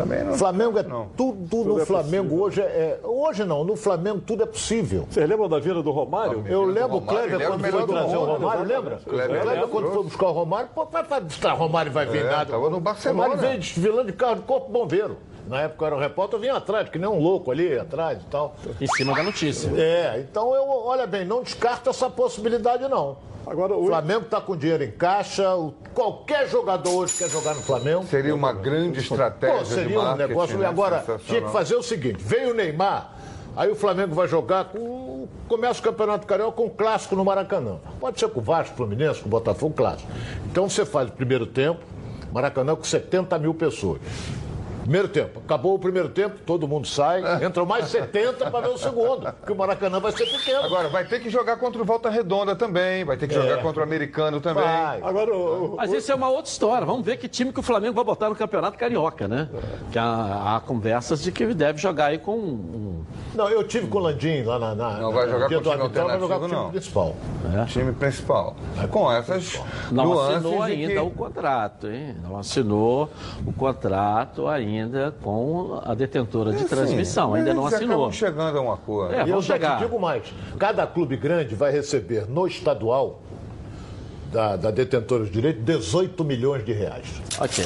Também não. Flamengo é Não. tudo, no é Flamengo possível. hoje é, é- Hoje não, no Flamengo tudo é possível. Vocês lembram da vinda do Romário? Eu lembro o Romário, Kleber quando foi do trazer o Romário, lembra? Kleber O Kleber era quando foi buscar o Romário, pô, vai, vai Romário vai vir É, nada. tava no Barcelona. O Romário veio desfilando de carro de corpo bombeiro. Na época eu era um repórter, eu vinha atrás, que nem um louco ali atrás e tal. Em cima da notícia. É, então eu, olha bem, não descarto essa possibilidade não. Agora, O Flamengo está com dinheiro em caixa, o- qualquer jogador hoje quer jogar no Flamengo. seria uma grande estratégia Pô, de seria um negócio. né? Agora, tinha que fazer o seguinte: veio o Neymar, aí o Flamengo vai jogar com. Começa o Campeonato Carioca com um clássico no Maracanã. Pode ser com o Vasco, Fluminense, com o Botafogo, clássico. Então você faz o primeiro tempo, Maracanã com 70 mil pessoas. Primeiro tempo. Acabou o primeiro tempo, todo mundo sai. Entram mais 70 para ver o segundo. Porque o Maracanã vai ser pequeno. Agora, vai ter que jogar contra o Volta Redonda também, vai ter que jogar contra o Americano também. Vai. Agora, o, o- Mas isso é uma outra história. Vamos ver que time que o Flamengo vai botar no Campeonato Carioca, né? Que há, há conversas de que ele deve jogar aí com um. Não, eu tive com o Landim lá na. na Não vai jogar com o time arbitral, vai jogar com o time principal. Time principal. Com essas Não assinou ainda que- o contrato, hein? Não assinou o contrato ainda com a detentora de É, transmissão. sim, Ainda não assinou. chegando a um acordo. É, E eu já chegar. te digo mais: cada clube grande vai receber no estadual da, da detentora de direito 18 milhões de reais. Ok.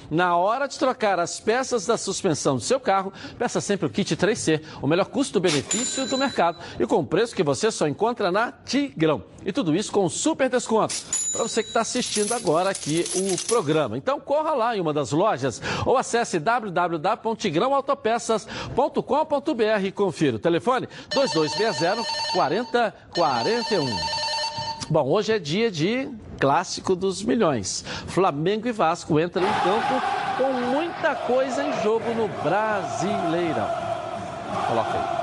Na hora de trocar as peças da suspensão do seu carro, peça sempre o kit 3C, o melhor custo-benefício do mercado e com preço que você só encontra na Tigrão. E tudo isso com super desconto para você que está assistindo agora aqui o programa. Então corra lá em uma das lojas ou acesse www.tigrãoautopeças.com.br e confira o telefone 2260 4041. Bom, hoje é dia de clássico dos milhões. Flamengo e Vasco entram em campo com muita coisa em jogo no Brasileirão. Coloca aí.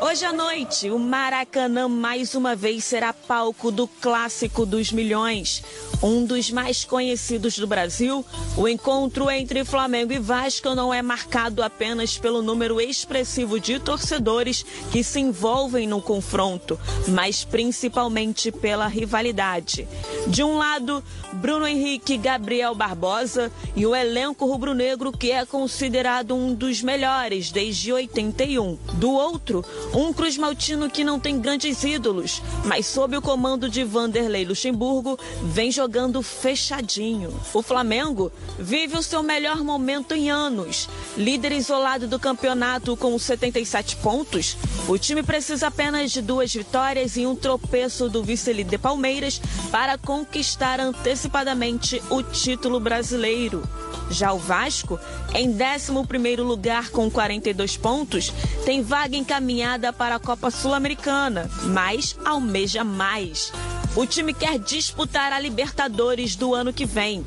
Hoje à noite, o Maracanã mais uma vez será palco do Clássico dos Milhões. Um dos mais conhecidos do Brasil, o encontro entre Flamengo e Vasco não é marcado apenas pelo número expressivo de torcedores que se envolvem no confronto, mas principalmente pela rivalidade. De um lado, Bruno Henrique Gabriel Barbosa e o elenco rubro-negro que é considerado um dos melhores desde 81. Do outro, Um Cruz Maltino que não tem grandes ídolos, mas sob o comando de Vanderlei Luxemburgo, vem jogando fechadinho. O Flamengo vive o seu melhor momento em anos. Líder isolado do campeonato com 77 pontos, o time precisa apenas de duas vitórias e um tropeço do vice-líder Palmeiras para conquistar antecipadamente o título brasileiro. Já o Vasco, em 11º lugar com 42 pontos, tem vaga encaminhada para a Copa Sul-Americana, mas almeja mais. O time quer disputar a Libertadores do ano que vem.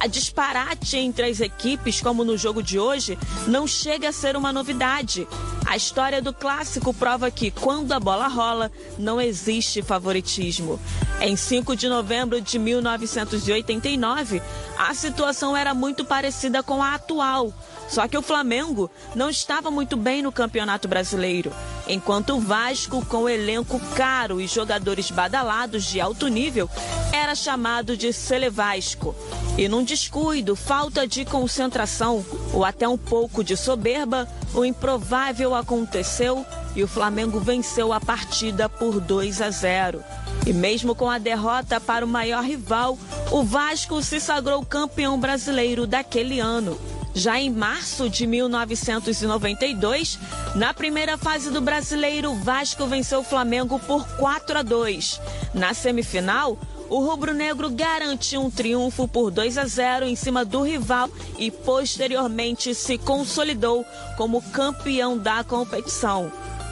A disparate entre as equipes, como no jogo de hoje, não chega a ser uma novidade. A história do clássico prova que, quando a bola rola, não existe favoritismo. Em 5 de novembro de 1989, a situação era muito parecida com a atual. Só que o Flamengo não estava muito bem no Campeonato Brasileiro, enquanto o Vasco, com elenco caro e jogadores badalados de alto nível, era chamado de Celevasco. E num descuido, falta de concentração ou até um pouco de soberba, o improvável aconteceu e o Flamengo venceu a partida por 2 a 0. E mesmo com a derrota para o maior rival, o Vasco se sagrou campeão brasileiro daquele ano. Já em março de 1992, na primeira fase do Brasileiro, Vasco venceu o Flamengo por 4 a 2. Na semifinal, o rubro-negro garantiu um triunfo por 2 a 0 em cima do rival e posteriormente se consolidou como campeão da competição.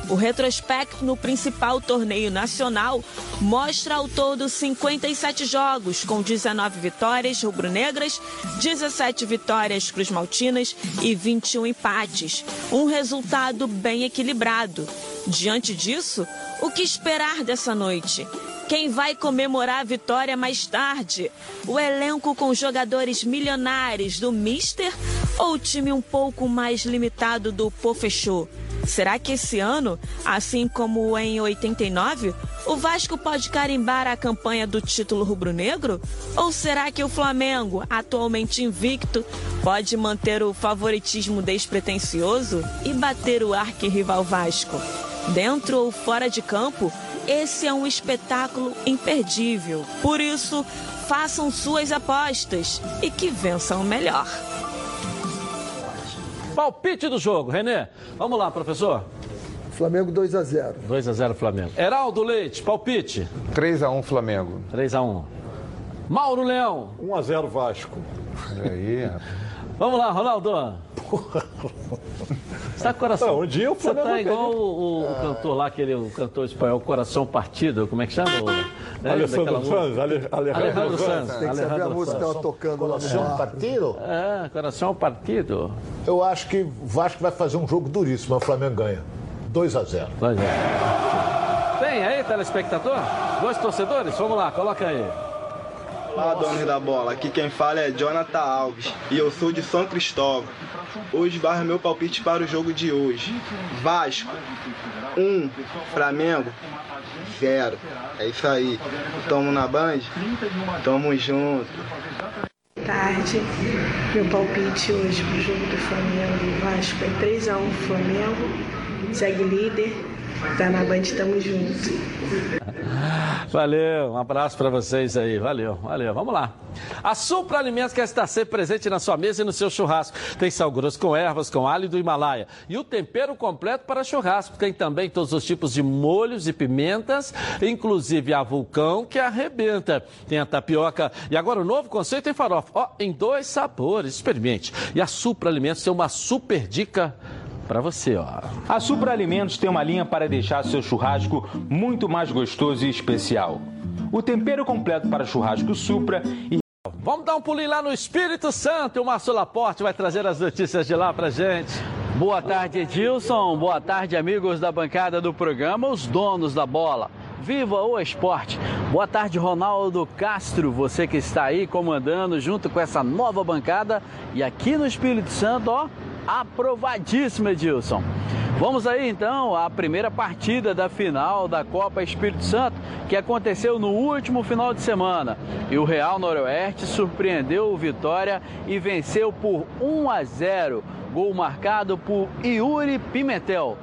O retrospecto no principal torneio nacional mostra ao todo 57 jogos, com 19 vitórias rubro-negras, 17 vitórias cruz-maltinas e 21 empates. Um resultado bem equilibrado. Diante disso, o que esperar dessa noite? Quem vai comemorar a vitória mais tarde? O elenco com jogadores milionários do Mister ou o time um pouco mais limitado do Pofechô? Será que esse ano, assim como em 89, o Vasco pode carimbar a campanha do título rubro-negro? Ou será que o Flamengo, atualmente invicto, pode manter o favoritismo despretensioso e bater o arquirrival Vasco? Dentro ou fora de campo, esse é um espetáculo imperdível. Por isso, façam suas apostas e que vençam o melhor. Palpite do jogo, Renê. Vamos lá, professor. Flamengo 2 a 0 2 a 0 Flamengo. Heraldo Leite, palpite. 3 a 1 Flamengo. 3 a 1 Mauro Leão. 1 a 0 Vasco. Aí, Vamos lá, Ronaldo. Você tá com coração. Não, um dia o Você tá igual o, o cantor lá, aquele o cantor espanhol, Coração Partido, como é que chama? O, né, Alessandro Sanz? Ale- Alejandro Sanz. Tem que saber a música que estava tocando lá no Coração partido? É, Coração Partido. Eu acho que o Vasco vai fazer um jogo duríssimo, o Flamengo ganha. 2 a 0 Vai ver. Tem aí, telespectador? Dois torcedores? Vamos lá, coloca aí. Olá, donos da bola. Aqui quem fala é Jonathan Alves e eu sou de São Cristóvão. Hoje barra meu palpite para o jogo de hoje. Vasco 1, um, Flamengo 0. É isso aí. Tamo na Band? Tamo junto. tarde. Meu palpite hoje pro jogo do Flamengo Vasco é 3x1 Flamengo. Segue líder. Tá na Band, tamo junto. Valeu, um abraço para vocês aí. Valeu, valeu. Vamos lá. A Supra Alimentos quer estar sempre presente na sua mesa e no seu churrasco. Tem sal grosso com ervas, com alho do Himalaia. E o tempero completo para churrasco. Tem também todos os tipos de molhos e pimentas, inclusive a vulcão que arrebenta. Tem a tapioca e agora o novo conceito em farofa. Ó, em dois sabores. Experimente. E a Supra Alimentos tem uma super dica para você, ó. A Supra Alimentos tem uma linha para deixar seu churrasco muito mais gostoso e especial. O tempero completo para churrasco Supra e Vamos dar um pulinho lá no Espírito Santo. O Márcio Laporte vai trazer as notícias de lá pra gente. Boa tarde, Edilson. Boa tarde, amigos da bancada do programa, os donos da bola. Viva o esporte! Boa tarde, Ronaldo Castro, você que está aí comandando junto com essa nova bancada. E aqui no Espírito Santo, ó, aprovadíssimo, Edilson. Vamos aí então à primeira partida da final da Copa Espírito Santo, que aconteceu no último final de semana. E o Real Noroeste surpreendeu o Vitória e venceu por 1 a 0. Gol marcado por Yuri Pimentel.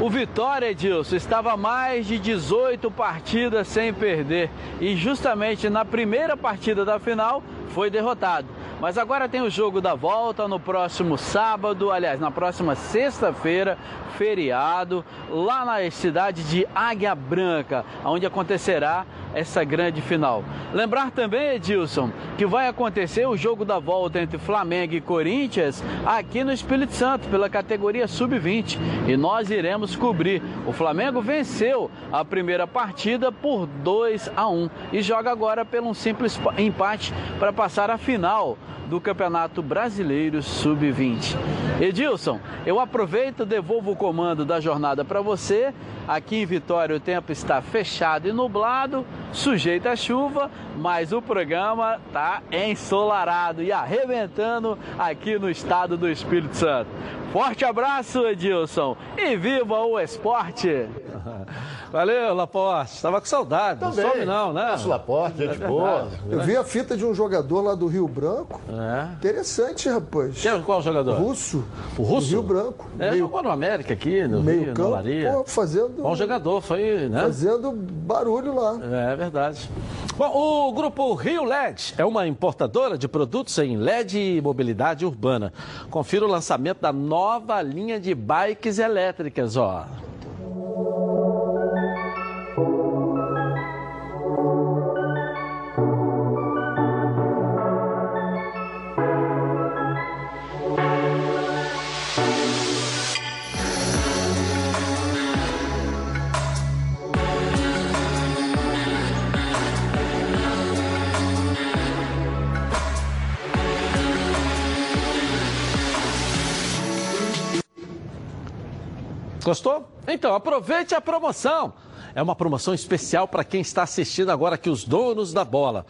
O Vitória, Edilson, estava mais de 18 partidas sem perder e justamente na primeira partida da final foi derrotado. Mas agora tem o jogo da volta no próximo sábado, aliás, na próxima sexta-feira, feriado, lá na cidade de Águia Branca, onde acontecerá essa grande final. Lembrar também, Edilson, que vai acontecer o jogo da volta entre Flamengo e Corinthians aqui no Espírito Santo, pela categoria Sub-20. E nós iremos cobrir. O Flamengo venceu a primeira partida por 2 a 1 e joga agora pelo um simples empate para passar a final do Campeonato Brasileiro Sub-20. Edilson, eu aproveito devolvo o comando da jornada para você. Aqui em Vitória o tempo está fechado e nublado, sujeito a chuva, mas o programa está ensolarado e arrebentando aqui no estado do Espírito Santo. Forte abraço, Edilson, e viva o esporte! Valeu, Laporte. Tava com saudade. Também. Não some não, né? Nosso Laporte, gente É boa. verdade. Eu vi a fita de um jogador lá do Rio Branco. É. Interessante, rapaz. Quem- qual jogador? Russo. O Russo? Do Rio Branco. É, jogou no América aqui, no meio Rio, campo, pô, fazendo- Bom jogador, foi, né? Fazendo barulho lá. É verdade. Bom, o grupo Rio LED é uma importadora de produtos em LED e mobilidade urbana. Confira o lançamento da nova linha de bikes elétricas, ó. Gostou? Então, aproveite a promoção. É uma promoção especial para quem está assistindo agora aqui, os donos da bola.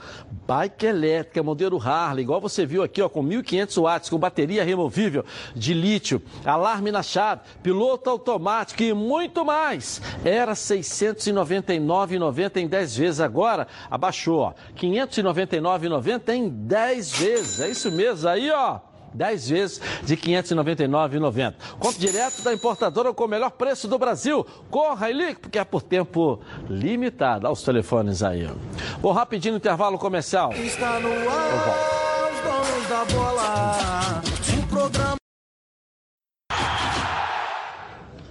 Bike elétrica, modelo Harley, igual você viu aqui, ó, com 1.500 watts, com bateria removível de lítio, alarme na chave, piloto automático e muito mais. Era R$ 699,90 em 10 vezes, agora abaixou, ó, R$ 599,90 em 10 vezes. É isso mesmo, aí, ó. 10 vezes de R$ 599,90. Compre direto da importadora com o melhor preço do Brasil. Corra e ligue, porque é por tempo limitado. Olha os telefones aí. Vou rapidinho no intervalo comercial. Está no ar, os donos da bola.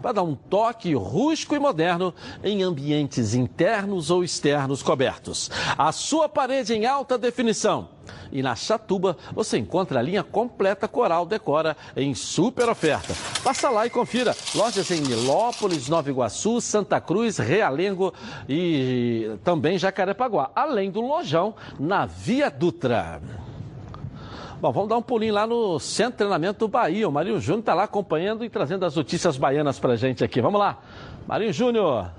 para dar um toque rústico e moderno em ambientes internos ou externos cobertos. A sua parede em alta definição. E na Chatuba você encontra a linha completa Coral Decora em super oferta. Passa lá e confira. Lojas em Nilópolis, Nova Iguaçu, Santa Cruz, Realengo e também Jacarepaguá. Além do lojão na Via Dutra. Bom, vamos dar um pulinho lá no Centro de Treinamento do Bahia. O Marinho Júnior está lá acompanhando e trazendo as notícias baianas para gente aqui. Vamos lá. Marinho Júnior.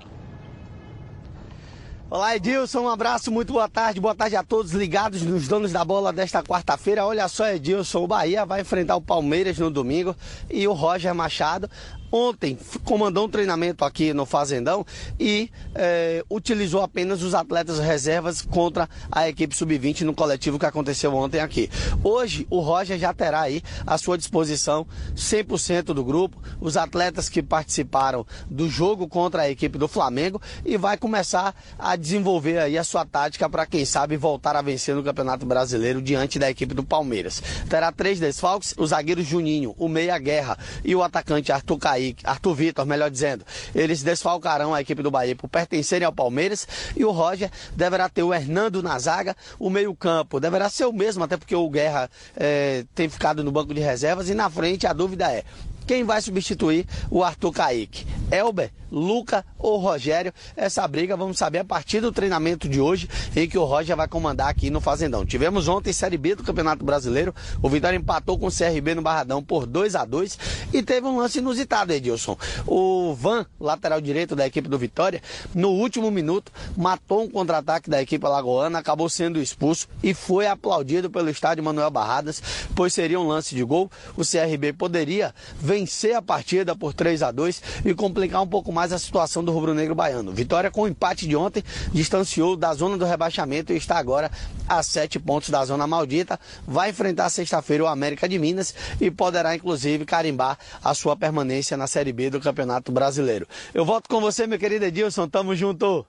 Olá, Edilson, um abraço, muito boa tarde. Boa tarde a todos ligados nos donos da bola desta quarta-feira. Olha só, Edilson, o Bahia vai enfrentar o Palmeiras no domingo e o Roger Machado ontem comandou um treinamento aqui no Fazendão e eh, utilizou apenas os atletas reservas contra a equipe sub-20 no coletivo que aconteceu ontem aqui. Hoje o Roger já terá aí à sua disposição 100% do grupo, os atletas que participaram do jogo contra a equipe do Flamengo e vai começar a desenvolver aí a sua tática para quem sabe voltar a vencer no Campeonato Brasileiro diante da equipe do Palmeiras. Terá três desfalques, o zagueiro Juninho, o meia Guerra e o atacante Arthur Kaique, Arthur Vitor, melhor dizendo. Eles desfalcarão a equipe do Bahia por pertencerem ao Palmeiras e o Roger deverá ter o Hernando na zaga, o meio-campo deverá ser o mesmo, até porque o Guerra eh, tem ficado no banco de reservas e na frente a dúvida é quem vai substituir o Arthur Caíque. Elber, Luca ou Rogério. Essa briga vamos saber a partir do treinamento de hoje, em que o Roger vai comandar aqui no Fazendão. Tivemos ontem Série B do Campeonato Brasileiro. O Vitória empatou com o CRB no Barradão por 2 a 2 e teve um lance inusitado, Edilson. O Van, lateral direito da equipe do Vitória, no último minuto matou um contra-ataque da equipe alagoana, acabou sendo expulso e foi aplaudido pelo estádio Manuel Barradas, pois seria um lance de gol. O CRB poderia vencer a partida por 3 a 2 e complicar um pouco mais a situação do rubro-negro baiano. Vitória com o empate de ontem distanciou da zona do rebaixamento e está agora a sete pontos da zona maldita. Vai enfrentar sexta-feira o América de Minas e poderá inclusive carimbar a sua permanência na Série B do Campeonato Brasileiro. Eu volto com você, meu querido Edilson. Tamo junto.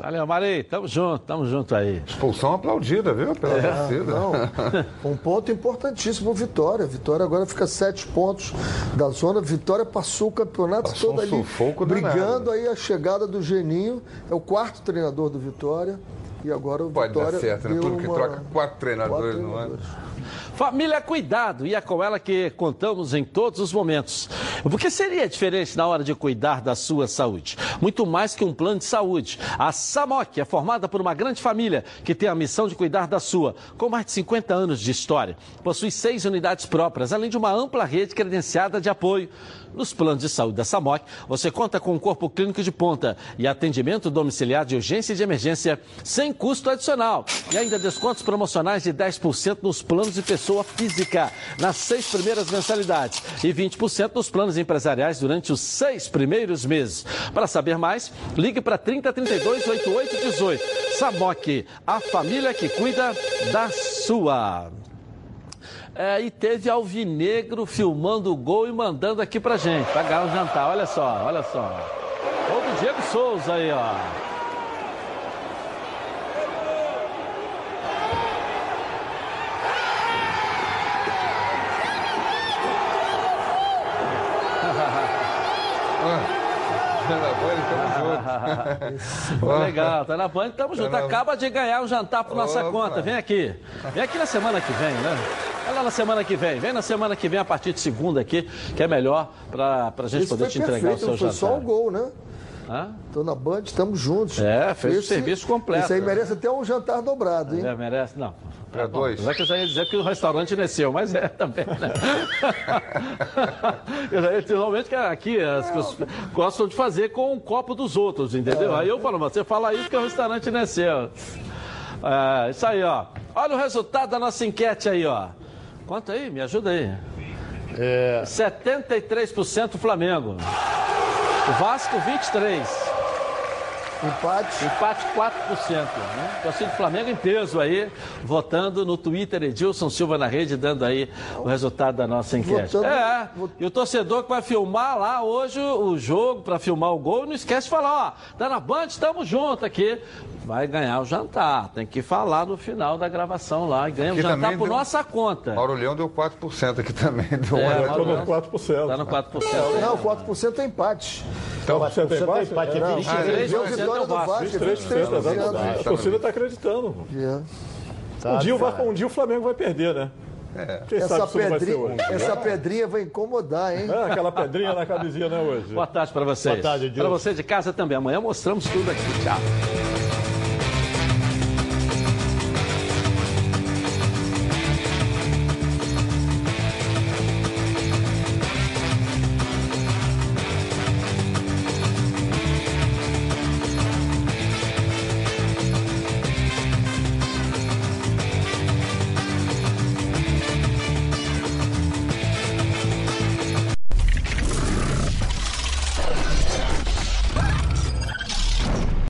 Valeu, Mari. Tamo junto, tamo junto aí. Expulsão aplaudida, viu? Pela É, torcida. não. Um ponto importantíssimo, Vitória. Vitória agora fica sete pontos da zona. Vitória passou o campeonato Passou todo um ali, sufoco brigando aí a chegada do Geninho. É o quarto treinador do Vitória. E agora o Pode Vitória dar certo, né? Tudo que uma- troca quatro treinadores quatro no ano. Família Cuidado, e é com ela que contamos em todos os momentos. Porque seria diferente na hora de cuidar da sua saúde? Muito mais que um plano de saúde. A SAMOC é formada por uma grande família que tem a missão de cuidar da sua, com mais de 50 anos de história. Possui seis unidades próprias, além de uma ampla rede credenciada de apoio. Nos planos de saúde da SAMOC, você conta com um corpo clínico de ponta e atendimento domiciliar de urgência e de emergência sem custo adicional. E ainda descontos promocionais de 10% nos planos de pessoa física nas seis primeiras mensalidades e 20% nos planos empresariais durante os seis primeiros meses. Para saber mais, ligue para 3032 8818. SAMOC, a família que cuida da sua. É, e teve Alvinegro filmando o gol e mandando aqui pra gente, pra ganhar um jantar. Olha só, olha só. Do Diego Souza aí, ó. Pô, Legal, tá na Band, tamo junto. Tá na- Acaba de ganhar um jantar por nossa Opa. conta. Vem aqui. Vem aqui na semana que vem, né? Vai lá na semana que vem. Vem na semana que vem, a partir de segunda aqui, que é melhor pra, pra gente Esse poder foi te entregar o perfeito, seu foi jantar. só o gol, né? Hã? Tô na Band, estamos juntos. É, fez o serviço completo. Isso aí merece até um jantar dobrado, hein? É, merece? Não. Pra dois. Apesar que eu já ia dizer que o restaurante desceu, mas é também, né? eu já ia dizer, normalmente que aqui as pessoas gostam de fazer com o copo dos outros, entendeu? Aí eu falo, você fala isso que o restaurante desceu. É, isso aí, ó. Olha o resultado da nossa enquete aí, ó. Quanto aí? Me ajuda aí. É... 73% Flamengo. O Vasco, 23%. Empate. Empate 4%. Né? Torcida do Flamengo em peso aí, votando no Twitter Edilson Silva na rede, dando aí o resultado da nossa enquete. Votando- É, e o torcedor que vai filmar lá hoje o jogo para filmar o gol, não esquece de falar, ó, tá na Band, estamos juntos aqui. Vai ganhar o jantar. Tem que falar no final da gravação lá. E ganha o jantar por deu- nossa conta. Mauro Leão deu 4% aqui também. Deu É, Mauro Leão. 4%. Tá no 4%. Não, 4% é empate. Então, 4% é empate? empate é Não, 23. deu vitória do Vasco, 23%, 23%. exatamente. A torcida está acreditando. É. Um dia, o Vasco- um dia o Flamengo vai perder, né? Quem Essa, pedrinha, hoje. essa pedrinha vai incomodar, hein? É, aquela pedrinha na camisinha, né, hoje? Boa tarde para vocês. Boa tarde. Para você de casa também. Amanhã mostramos tudo aqui. Tchau.